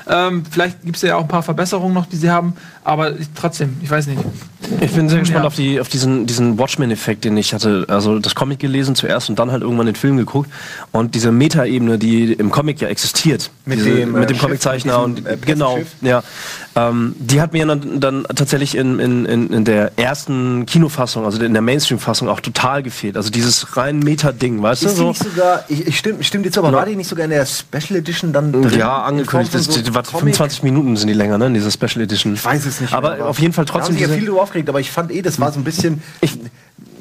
Ähm, vielleicht gibt es ja auch ein paar Verbesserungen noch, die sie haben, aber ich, trotzdem, ich weiß nicht. Ich bin sehr gespannt Ja. auf, die, auf diesen, diesen Watchmen-Effekt, den ich hatte. Also das Comic gelesen zuerst und dann halt irgendwann den Film geguckt. Und diese Metaebene, die im Comic ja existiert. Mit diese, dem, äh, mit dem Schiff, Comiczeichner und äh, genau, ja. Ähm, die hat mir dann, dann tatsächlich in, in, in, in der ersten Kinofassung, also in der Mainstream-Fassung auch total gefehlt. Also dieses rein Meta-Ding, weißt du? Ist die So? nicht sogar, ich, ich stimme stimm dir zu, aber Ja. war die nicht sogar in der Special Edition dann drin? Ja, angekündigt. Das, so warte, Comic? 25 Minuten sind die länger, ne? In dieser Special Edition. Ich weiß es nicht. Aber mehr, auf jeden Fall trotzdem sich ja diese- viele drüber aufgeregt, aber ich fand eh, das war so ein bisschen. Ich,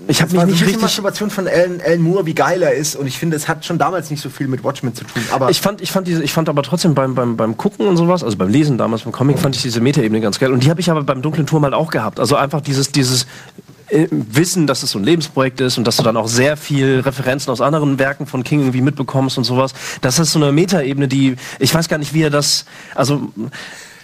ich habe war mich so ein nicht bisschen richtig Masturbation von Alan, Alan Moore, wie geil er ist. Und ich finde, es hat schon damals nicht so viel mit Watchmen zu tun. Aber Ich fand, ich fand diese, ich fand aber trotzdem beim, beim, beim Gucken und sowas, also beim Lesen damals beim Comic, fand ich diese Metaebene ganz geil. Und die habe ich aber beim Dunklen Turm halt auch gehabt. Also einfach dieses, dieses Wissen, dass es so ein Lebensprojekt ist und dass du dann auch sehr viel Referenzen aus anderen Werken von King irgendwie mitbekommst und sowas. Das ist so eine Metaebene, die, ich weiß gar nicht, wie er das, also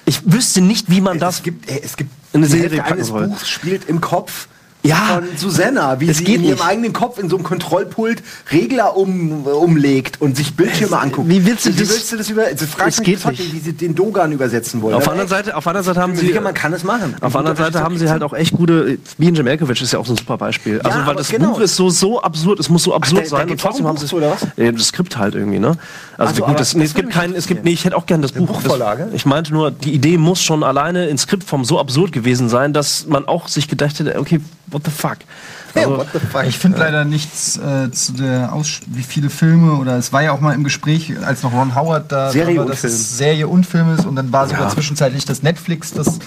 ich wüsste nicht, wie man das es gibt, ey, es gibt eine Serie eines. Buchs spielt im Kopf. Ja. von Susanna, wie Es sie geht in ihrem nicht. eigenen Kopf in so einem Kontrollpult Regler um, umlegt und sich Bildschirme anguckt. wie willst du wie das- willst du das über? Also frag Es mich geht nicht. wie sie den Dogan übersetzen wollen. Auf der anderen Seite, auf der anderen Seite haben sie, sicher, man kann es machen. Auf der anderen Seite haben sie halt auch echt gute. Bijan Malkovich ist ja auch so ein super Beispiel. Also weil aber das genau. Buch ist so so absurd, es muss so absurd da- da sein und gibt's auch trotzdem haben sie zu, oder was? Ja, das Skript halt irgendwie, ne? Also Ach so, gut, das, nee, es gibt würde mich kein, es gibt, nee, ich hätte auch gern das Buch. Buchvorlage? Ich meinte nur, die Idee muss schon alleine in Skriptform so absurd gewesen sein, dass man auch sich gedacht hätte, okay, what the fuck? Also, what the fuck? Ich finde leider nichts äh, zu der Aus wie viele Filme oder es war ja auch mal im Gespräch, als noch Ron Howard da Serie war, und dass Film. es Serie und Film ist und dann war sogar Ja. zwischenzeitlich, dass Netflix das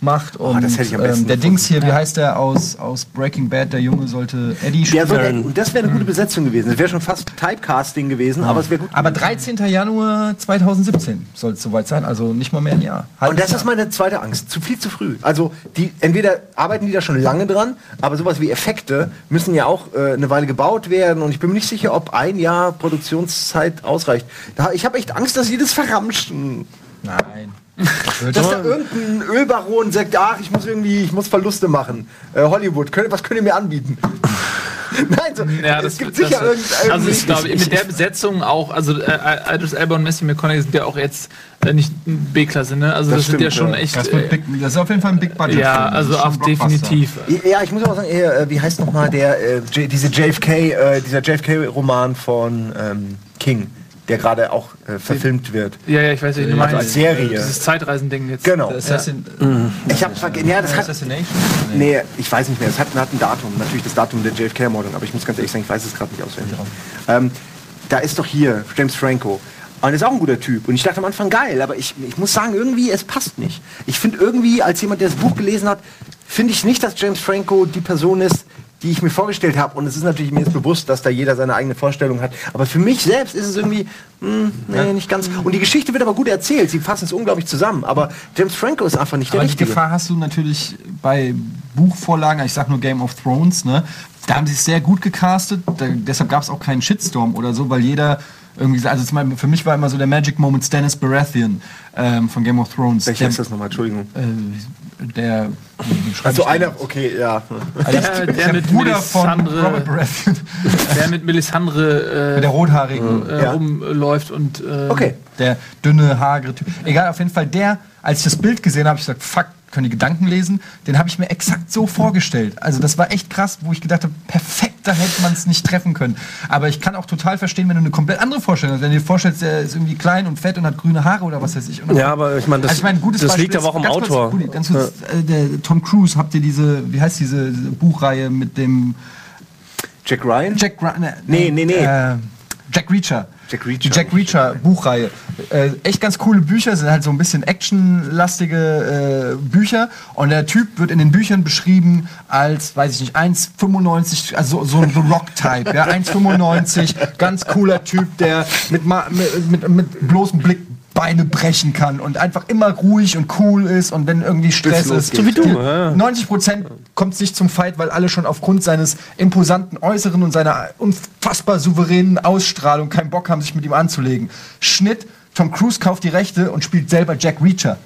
macht und Oh, das hätte ich am besten ähm, der. Dings hier, wie heißt der aus, aus Breaking Bad, der Junge sollte Eddie spielen. soll, und das wäre eine gute Besetzung gewesen. Das wäre schon fast Typecasting gewesen, aber es wäre gut. Aber 13. Januar 2017 soll es soweit sein, also nicht mal mehr ein Jahr. Und Halbes das ist meine zweite Angst. Zu viel zu früh. Also die entweder arbeiten die da schon lange dran, aber sowas wie Effekte müssen ja auch äh, eine Weile gebaut werden und ich bin mir nicht sicher, ob ein Jahr Produktionszeit ausreicht. Da, ich habe echt Angst, dass die das verramschen. Nein. Dass da irgendein Ölbaron sagt, ach, ich muss irgendwie, ich muss Verluste machen. Äh, Hollywood, könnt, was könnt ihr mir anbieten? Nein, so, Ja, es das gibt das, sicher irgendein. Also ich glaube, mit der Besetzung auch, also äh, Idris Elba und Messi McConaughey sind ja auch jetzt äh, nicht B-Klasse, ne? Also das, Das sind ja stimmt, schon echt. Das, wird Äh, big, das ist auf jeden Fall ein Big Budget. ja, also auch definitiv. Ja, ich muss auch sagen, äh, wie heißt nochmal der, äh, J diese JFK, äh, dieser JFK-Roman von ähm, King, der gerade auch äh, verfilmt wird. Ja, ja, ich weiß nicht, du Ja, meinst. als Serie. Dieses Zeitreisending jetzt. Genau. Assassin, Ich habe vergessen, ja, das hat, nee, ich weiß nicht mehr, es hat, hat ein Datum, natürlich das Datum der JFK-Ermordung, aber ich muss ganz ehrlich sagen, ich weiß es gerade nicht auswendig. Ähm, da ist doch hier James Franco. Und ist auch ein guter Typ. Und ich dachte am Anfang geil, aber ich, ich muss sagen, irgendwie, es passt nicht. Ich finde irgendwie, als jemand, der das Buch gelesen hat, finde ich nicht, dass James Franco die Person ist, die ich mir vorgestellt habe. Und es ist natürlich mir jetzt bewusst, dass da jeder seine eigene Vorstellung hat. Aber für mich selbst ist es irgendwie, hm, nee, nicht ganz. Und die Geschichte wird aber gut erzählt. Sie fassen es unglaublich zusammen. Aber James Franco ist einfach nicht der Aber die Richtige. Gefahr hast du natürlich bei Buchvorlagen, ich sag nur Game of Thrones, ne? Da haben sie es sehr gut gecastet, da, deshalb gab es auch keinen Shitstorm oder so, weil jeder irgendwie, also zum für mich war immer so der Magic Moment Stannis Baratheon ähm, von Game of Thrones. Welcher der, ist das nochmal? Entschuldigung. äh, der, schreibt Also einer, okay, ja. der? Der, der, der mit Bruder von Melisandre, der mit Melisandre mit der rothaarigen. äh, äh, Ja. rumläuft und äh, Okay. Der dünne, hagere Typ. Egal, auf jeden Fall der, als ich das Bild gesehen habe, habe ich gesagt, fuck, können die Gedanken lesen? Den habe ich mir exakt so vorgestellt. Also das war echt krass, wo ich gedacht habe, perfekter hätte man es nicht treffen können. Aber ich kann auch total verstehen, wenn du eine komplett andere Vorstellung hast. Wenn du dir vorstellst, der ist irgendwie klein und fett und hat grüne Haare oder was weiß ich. Ja, aber ich meine, das, also ich meine, ein gutes das Beispiel liegt aber auch am kurz, Autor. Rudi, ganz kurz, äh, der Tom Cruise, habt ihr diese, wie heißt diese, diese Buchreihe mit dem Jack Ryan? Jack Gra ne, Nee, nee, nee. Äh, Jack Reacher. Jack Reacher. Die Jack Reacher Buchreihe. Äh, echt ganz coole Bücher, sind halt so ein bisschen actionlastige äh, Bücher. Und der Typ wird in den Büchern beschrieben als, weiß ich nicht, 1,95, also so ein The Rock-Type. Ja, 1,95, ganz cooler Typ, der mit, mit, mit, mit bloßem Blick Beine brechen kann und einfach immer ruhig und cool ist und wenn irgendwie Stress ist. So wie du, Die- ja. 90 Prozent kommt nicht zum Fight, weil alle schon aufgrund seines imposanten Äußeren und seiner unfassbar souveränen Ausstrahlung keinen Bock haben, sich mit ihm anzulegen. Schnitt, Tom Cruise kauft die Rechte und spielt selber Jack Reacher.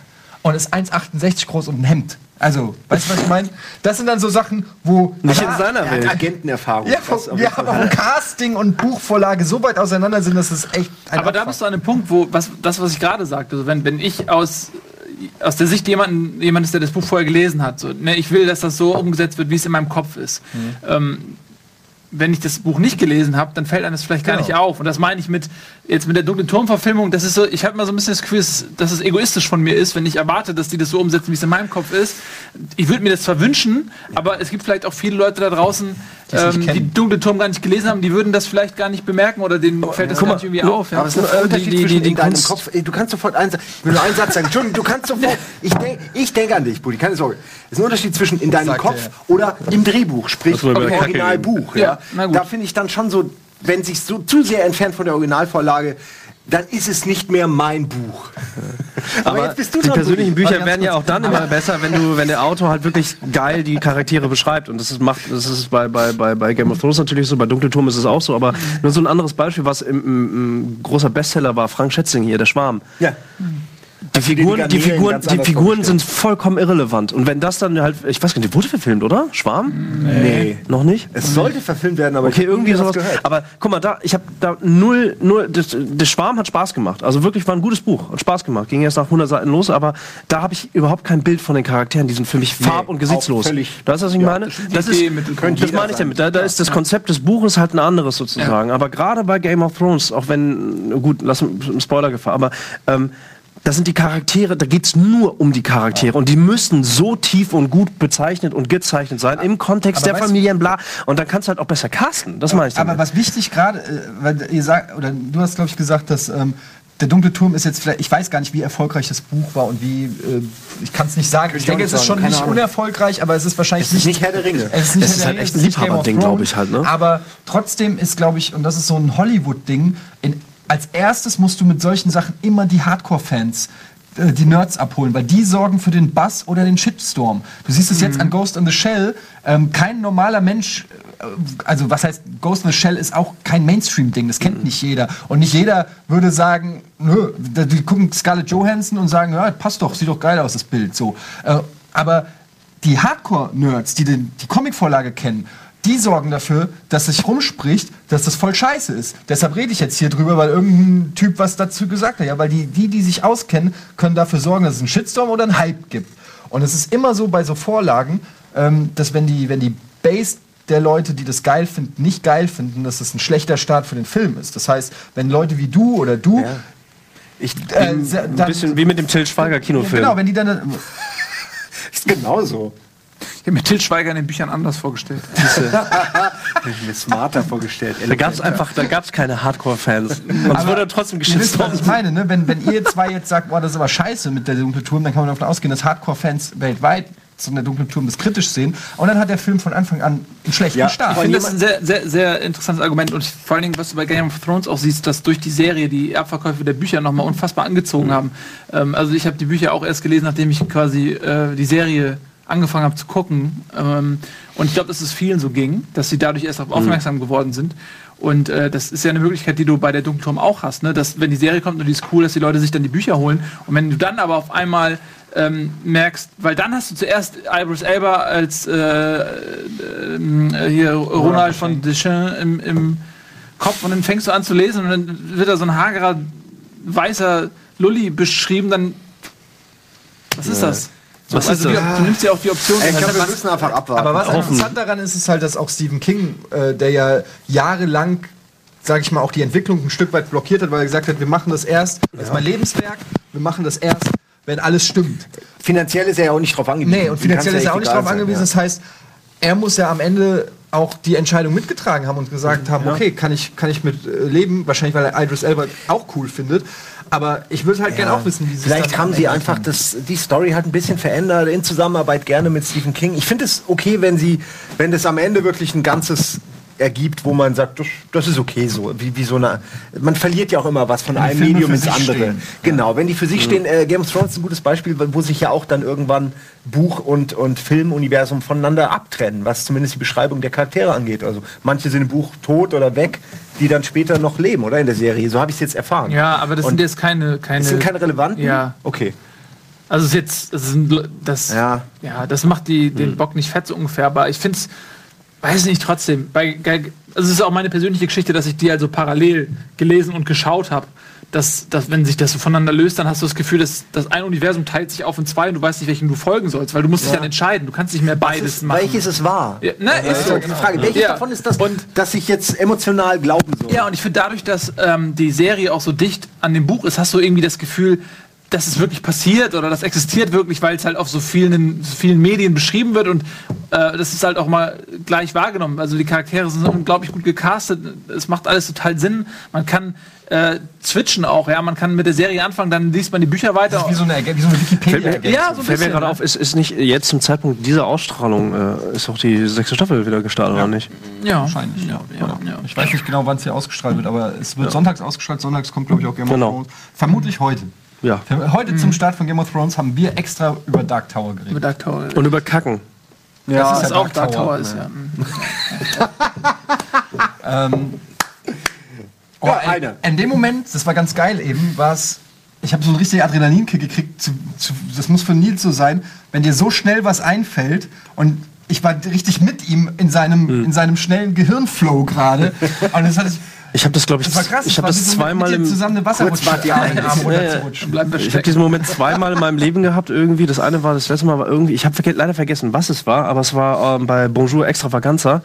Und ist 1,68 groß und ein Hemd. Also, weißt du, was ich meine? Das sind dann so Sachen, wo... Nicht in seiner Er Welt. Agentenerfahrung. ja, auf ja, wo Casting und Buchvorlage so weit auseinander sind, dass es echt ein Aber da Abfuck. bist du an einem Punkt, wo was, das, was ich gerade sagte, so, wenn, wenn ich aus, aus der Sicht jemanden, jemandes, der das Buch vorher gelesen hat, so, ne, ich will, dass das so umgesetzt wird, wie es in meinem Kopf ist. Ähm, wenn ich das Buch nicht gelesen habe, dann fällt einem das vielleicht gar Genau. nicht auf. Und das meine ich mit jetzt mit der dunklen Turmverfilmung. Das ist so, ich habe mal so ein bisschen das Gefühl, dass es egoistisch von mir ist, wenn ich erwarte, dass die das so umsetzen, wie es in meinem Kopf ist. Ich würde mir das zwar wünschen, aber es gibt vielleicht auch viele Leute da draußen, ähm, die dunkle Turm gar nicht gelesen haben, die würden das vielleicht gar nicht bemerken oder denen fällt das guck gar mal, nicht irgendwie auf. Ja. Aber es ist ein Unterschied die- die- zwischen die in deinem Kunst- Kopf. Ey, du kannst sofort einen, Satz- ich will nur einen Satz sagen. Entschuldigung, du kannst sofort. Ich denke ich denk an dich, Buddy, keine Sorge. Es ist ein Unterschied zwischen in deinem Sagt Kopf er. oder im Drehbuch, sprich im Originalbuch. Ja. Da finde ich dann schon so, wenn sich so zu sehr entfernt von der Originalvorlage, dann ist es nicht mehr mein Buch. Aber jetzt bist du die persönlichen. Bücher werden ja auch dann immer besser, wenn du, wenn der Autor halt wirklich geil die Charaktere beschreibt. Und das ist, macht, das ist bei, bei, bei, bei Game of Thrones natürlich so, bei Dunkelturm ist es auch so, aber nur so ein anderes Beispiel, was im, im, im großer Bestseller war, Frank Schätzing hier, der Schwarm. Ja. Die Figuren, die Figuren, die Figuren sind vollkommen irrelevant. Und wenn das dann halt, ich weiß gar nicht, die wurde verfilmt, oder? Schwarm? Nee. Noch nicht? Es sollte verfilmt werden, aber Okay, irgendwie sowas. gehört. Aber guck mal, da, ich habe da null, null, das, der Schwarm hat Spaß gemacht. Also wirklich war ein gutes Buch, hat Spaß gemacht. Ging erst nach 100 Seiten los, aber da habe ich überhaupt kein Bild von den Charakteren. Die sind für mich farb- und gesichtslos. völlig- Weißt du, was ich meine? Das ist, das meine ich damit. Da, da ist das Konzept des Buches halt ein anderes sozusagen. Aber gerade bei Game of Thrones, auch wenn, gut, lass Spoiler Gefahr, aber ähm, das sind die Charaktere, da geht's nur um die Charaktere. Und die müssen so tief und gut bezeichnet und gezeichnet sein im Kontext Aber der Familien, bla. Und dann kannst du halt auch besser casten. Das meine ich Aber damit. was wichtig gerade, äh, weil ihr sagt, oder du hast, glaube ich, gesagt, dass ähm, der dunkle Turm ist jetzt vielleicht, ich weiß gar nicht, wie erfolgreich das Buch war und wie, äh, ich kann es nicht sagen. Ich auch denke, nicht es ist schon keine nicht Ahnung. unerfolgfolgreich, aber es ist wahrscheinlich Es ist nicht Herr der Ringe. Es ist, nicht Es ist der halt echt es ein nicht Liebhaberding, glaub Thrones. ich halt, ne? Aber trotzdem ist, glaube ich, und das ist so ein Hollywood-Ding, in- als erstes musst du mit solchen Sachen immer die Hardcore-Fans äh, die Nerds abholen, weil die sorgen für den Bass oder den Shitstorm. Du siehst es jetzt an Ghost in the Shell. Ähm, kein normaler Mensch, äh, also was heißt Ghost in the Shell ist auch kein Mainstream-Ding, das kennt nicht jeder. Und nicht jeder würde sagen, nö, die gucken Scarlett Johansson und sagen, ja, passt doch, sieht doch geil aus, das Bild. So. Äh, aber die Hardcore-Nerds, die den, die Comicvorlage kennen, die sorgen dafür, dass sich rumspricht, dass das voll scheiße ist. Deshalb rede ich jetzt hier drüber, weil irgendein Typ was dazu gesagt hat. Ja, weil die, die, die sich auskennen, können dafür sorgen, dass es einen Shitstorm oder einen Hype gibt. Und es ist immer so bei so Vorlagen, ähm, dass wenn die, wenn die Base der Leute, die das geil finden, nicht geil finden, dass das ein schlechter Start für den Film ist. Das heißt, wenn Leute wie du oder du Ich, äh, Ein bisschen wie mit dem Till Schweiger Kinofilm. Genau, wenn die dann ist genauso. Ich habe mir Til Schweiger in den Büchern anders vorgestellt. Hab ich mir smarter vorgestellt. Da gab es einfach, da gab es keine Hardcore-Fans. Und es wurde trotzdem Ihr wisst, was ich meine, ne? Wenn, wenn ihr zwei jetzt sagt, boah, das ist aber scheiße mit der dunklen Turm, dann kann man davon ausgehen, dass Hardcore-Fans weltweit zu der dunklen Turm das kritisch sehen. Und dann hat der Film von Anfang an einen schlechten Ja, Start. Ich finde das ein sehr, sehr, sehr interessantes Argument und vor allen Dingen, was du bei Game of Thrones auch siehst, dass durch die Serie die Abverkäufe der Bücher nochmal unfassbar angezogen haben. Ähm, also ich habe die Bücher auch erst gelesen, nachdem ich quasi äh, die Serie angefangen habe zu gucken. Ähm, und ich glaube, dass es vielen so ging, dass sie dadurch erst darauf aufmerksam geworden sind. Und äh, das ist ja eine Möglichkeit, die du bei der Dunkelturm auch hast, ne? dass wenn die Serie kommt und die ist cool, dass die Leute sich dann die Bücher holen. Und wenn du dann aber auf einmal ähm, merkst, weil dann hast du zuerst Idris Elba als äh, äh, hier Ronald von Deschamps im, im Kopf und dann fängst du an zu lesen und dann wird da so ein hagerer weißer Lulli beschrieben, dann was ist das? So, Was also ist die, das? du nimmst ja auch die Option. Ich glaube, wir müssen einfach abwarten. Aber was Offen. interessant daran ist, ist halt, dass auch Stephen King, äh, der ja jahrelang, sage ich mal, auch die Entwicklung ein Stück weit blockiert hat, weil er gesagt hat, wir machen das erst, das ist mein Lebenswerk, wir machen das erst, wenn alles stimmt. finanziell ist er ja auch nicht drauf angewiesen. Nee, und finanziell ist ja er auch nicht egal darauf sein, angewiesen. ja. Das heißt, er muss ja am Ende auch die Entscheidung mitgetragen haben und gesagt haben, okay, kann ich, kann ich mit äh, leben, wahrscheinlich weil er Idris Elba auch cool findet. Aber ich würde halt gerne auch wissen, wie sie es Vielleicht dann haben sie einfach das, die Story halt ein bisschen verändert, in Zusammenarbeit gerne mit Stephen King. Ich finde es okay, wenn sie, wenn das am Ende wirklich ein ganzes ergibt, wo man sagt, das, das ist okay so. Wie, wie so eine, man verliert ja auch immer was von Wenn einem Medium ins andere. stehen. Genau, wenn die für sich stehen, äh, Game of Thrones ist ein gutes Beispiel, wo sich ja auch dann irgendwann Buch und, und Filmuniversum voneinander abtrennen, was zumindest die Beschreibung der Charaktere angeht. Also manche sind im Buch tot oder weg, die dann später noch leben, oder in der Serie. So habe ich es jetzt erfahren. ja, aber das Und sind jetzt keine, keine. es sind keine relevanten? Ja. Okay. Also es ist jetzt, das, sind, das, Ja. ja. das macht die, den Bock nicht fett so ungefähr, aber ich finde es, weiß nicht, trotzdem, bei, also es ist auch meine persönliche Geschichte, dass ich die also parallel gelesen und geschaut habe. Dass, dass, wenn sich das so voneinander löst, dann hast du das Gefühl, dass das ein Universum teilt sich auf in zwei und du weißt nicht, welchem du folgen sollst, weil du musst dich dann entscheiden. Du kannst nicht mehr beides ist, machen. welches es war. Ja, ne, ist Das ist so. ja die Frage. Welches Ja. davon ist das, Und- dass ich jetzt emotional glauben soll? Ja, und ich finde dadurch, dass ähm, die Serie auch so dicht an dem Buch ist, hast du irgendwie das Gefühl, dass es wirklich passiert oder das existiert wirklich, weil es halt auf so vielen, so vielen Medien beschrieben wird und äh, das ist halt auch mal gleich wahrgenommen. Also die Charaktere sind unglaublich gut gecastet, es macht alles total Sinn. Man kann äh, switchen auch, ja, man kann mit der Serie anfangen, dann liest man die Bücher weiter. Wie so eine, Ergän- wie so eine wikipedia Fällt mir, Ja, so ein fällt mir gerade auf, ist, ist nicht jetzt zum Zeitpunkt dieser Ausstrahlung, äh, ist auch die sechste Staffel wieder gestartet, oder nicht? ja, Wahrscheinlich. ja, ja, ja. Ich weiß nicht genau, wann es hier ausgestrahlt wird, aber es wird sonntags ausgestrahlt. Sonntags kommt, glaube ich, auch Game Genau. Vermutlich heute. Ja. Heute zum Start von Game of Thrones haben wir extra über Dark Tower geredet. Mit Dark Tower. Und über Kacken. Ja, das ist auch Dark Tower, ist, ja. Ähm, oh, Ja, in- eine. In dem Moment, das war ganz geil eben, war es. Ich habe so einen richtigen Adrenalinkick gekriegt. Zu, zu, das muss für Nils so sein, wenn dir so schnell was einfällt und ich war richtig mit ihm in seinem, Hm. in seinem schnellen Gehirnflow gerade. Und das, hat, das Ich habe das, glaube ich, war krass. ich habe das zweimal im, zusammen eine Wasserrutsche Ja, ja. Ich habe diesen Moment zweimal in meinem Leben gehabt irgendwie. Das eine war das letzte Mal war irgendwie, ich habe leider vergessen, was es war, aber es war ähm, bei Bonjour Extravaganza.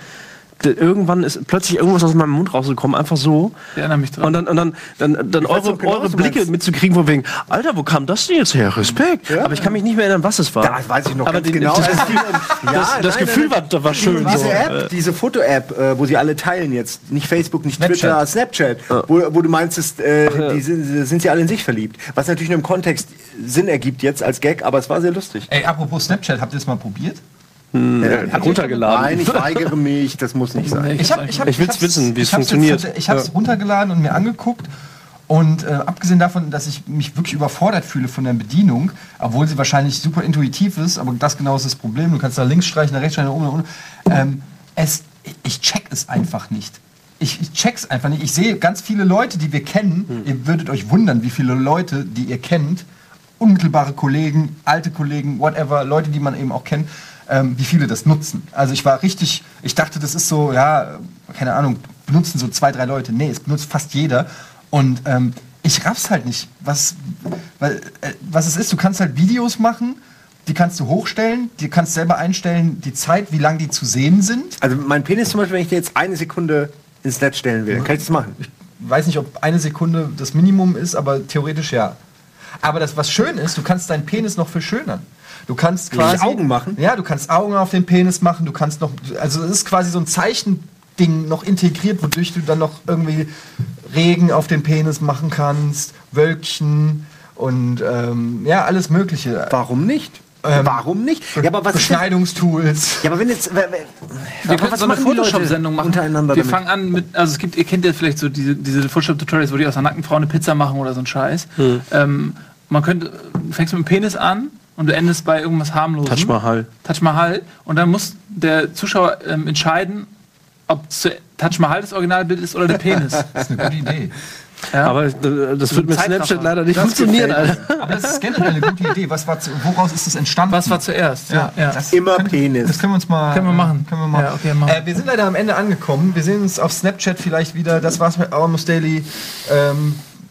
Irgendwann ist plötzlich irgendwas aus meinem Mund rausgekommen, einfach so. Ich erinnere mich dran. Und dann, und dann, dann, dann eure, genau, eure Blicke meinst. mitzukriegen, von wegen, Alter, wo kam das denn jetzt her? Respekt. Aber ich kann mich nicht mehr erinnern, was es war. Da weiß ich noch Aber ganz die- genau. Das, das, Ja, das nein, Gefühl nein, war, war schön. Diese so. App, diese Foto-App, äh, wo sie alle teilen jetzt, nicht Facebook, nicht Snapchat. Twitter, Snapchat, wo, wo du meinst, äh, die sind, sind sie alle in sich verliebt. Was natürlich nur im Kontext Sinn ergibt jetzt als Gag, aber es war sehr lustig. Ey, apropos Snapchat, habt ihr es mal probiert? Äh, runtergeladen. Nein, ich weigere mich, das muss nicht sein. Ich, hab, ich, hab, Ich will's hab's- wissen, wie es funktioniert. Jetzt, ich habe es runtergeladen und mir angeguckt. Und äh, abgesehen davon, dass ich mich wirklich überfordert fühle von der Bedienung, obwohl sie wahrscheinlich super intuitiv ist, aber das genau ist das Problem. Du kannst da links streichen, da rechts streichen, da oben, da unten. Ähm, es, ich check es einfach nicht. Ich, ich check's einfach nicht. Ich sehe ganz viele Leute, die wir kennen. Ihr würdet euch wundern, wie viele Leute, die ihr kennt, unmittelbare Kollegen, alte Kollegen, whatever, Leute, die man eben auch kennt, ähm, wie viele das nutzen. Also ich war richtig, ich dachte, das ist so, ja, keine Ahnung, benutzen so zwei, drei Leute. Nee, es benutzt fast jeder. Und ähm, ich raff's halt nicht, was, weil, äh, was es ist. Du kannst halt Videos machen, die kannst du hochstellen, die kannst selber einstellen, die Zeit, wie lang die zu sehen sind. Also mein Penis zum Beispiel, wenn ich den jetzt eine Sekunde ins Netz stellen will, kann ich das machen? Ich weiß nicht, ob eine Sekunde das Minimum ist, aber theoretisch ja. Aber das, was schön ist, du kannst deinen Penis noch verschönern. Du kannst quasi Augen machen? Ja, du kannst Augen auf den Penis machen. Du kannst noch, also es ist quasi so ein Zeichending noch integriert, wodurch du dann noch irgendwie Regen auf den Penis machen kannst, Wölkchen und ähm, ja alles Mögliche. Warum nicht? Ähm, Warum nicht? Ja, aber was Beschneidungstools. Ja, aber wenn jetzt. wer- wer- Wir können so eine Photoshop-Sendung machen. Untereinander wir damit? fangen an mit, also es gibt, ihr kennt ja vielleicht so diese, diese Photoshop-Tutorials, wo die aus einer nackten Frau eine Pizza machen oder so ein Scheiß. Hm. Ähm, man könnte, du fängst mit dem Penis an und du endest bei irgendwas harmlosem. Taj Mahal. Taj Mahal. Und dann muss der Zuschauer ähm, entscheiden, ob zu Taj Mahal das Originalbild ist oder der Penis. Das ist eine gute Idee. Ja? Aber das wird mit. Snapchat leider nicht Das funktionieren, Alter. Aber das ist generell eine gute Idee. Was war zu, woraus ist das entstanden? Was war zuerst? Ja, ja. Das Immer können, Penis. Das können wir uns mal. Können wir machen. Können wir, mal. Ja, okay, machen. Äh, wir sind leider am Ende angekommen. Wir sehen uns auf Snapchat vielleicht wieder. Das war's mit Almost Daily. Ähm,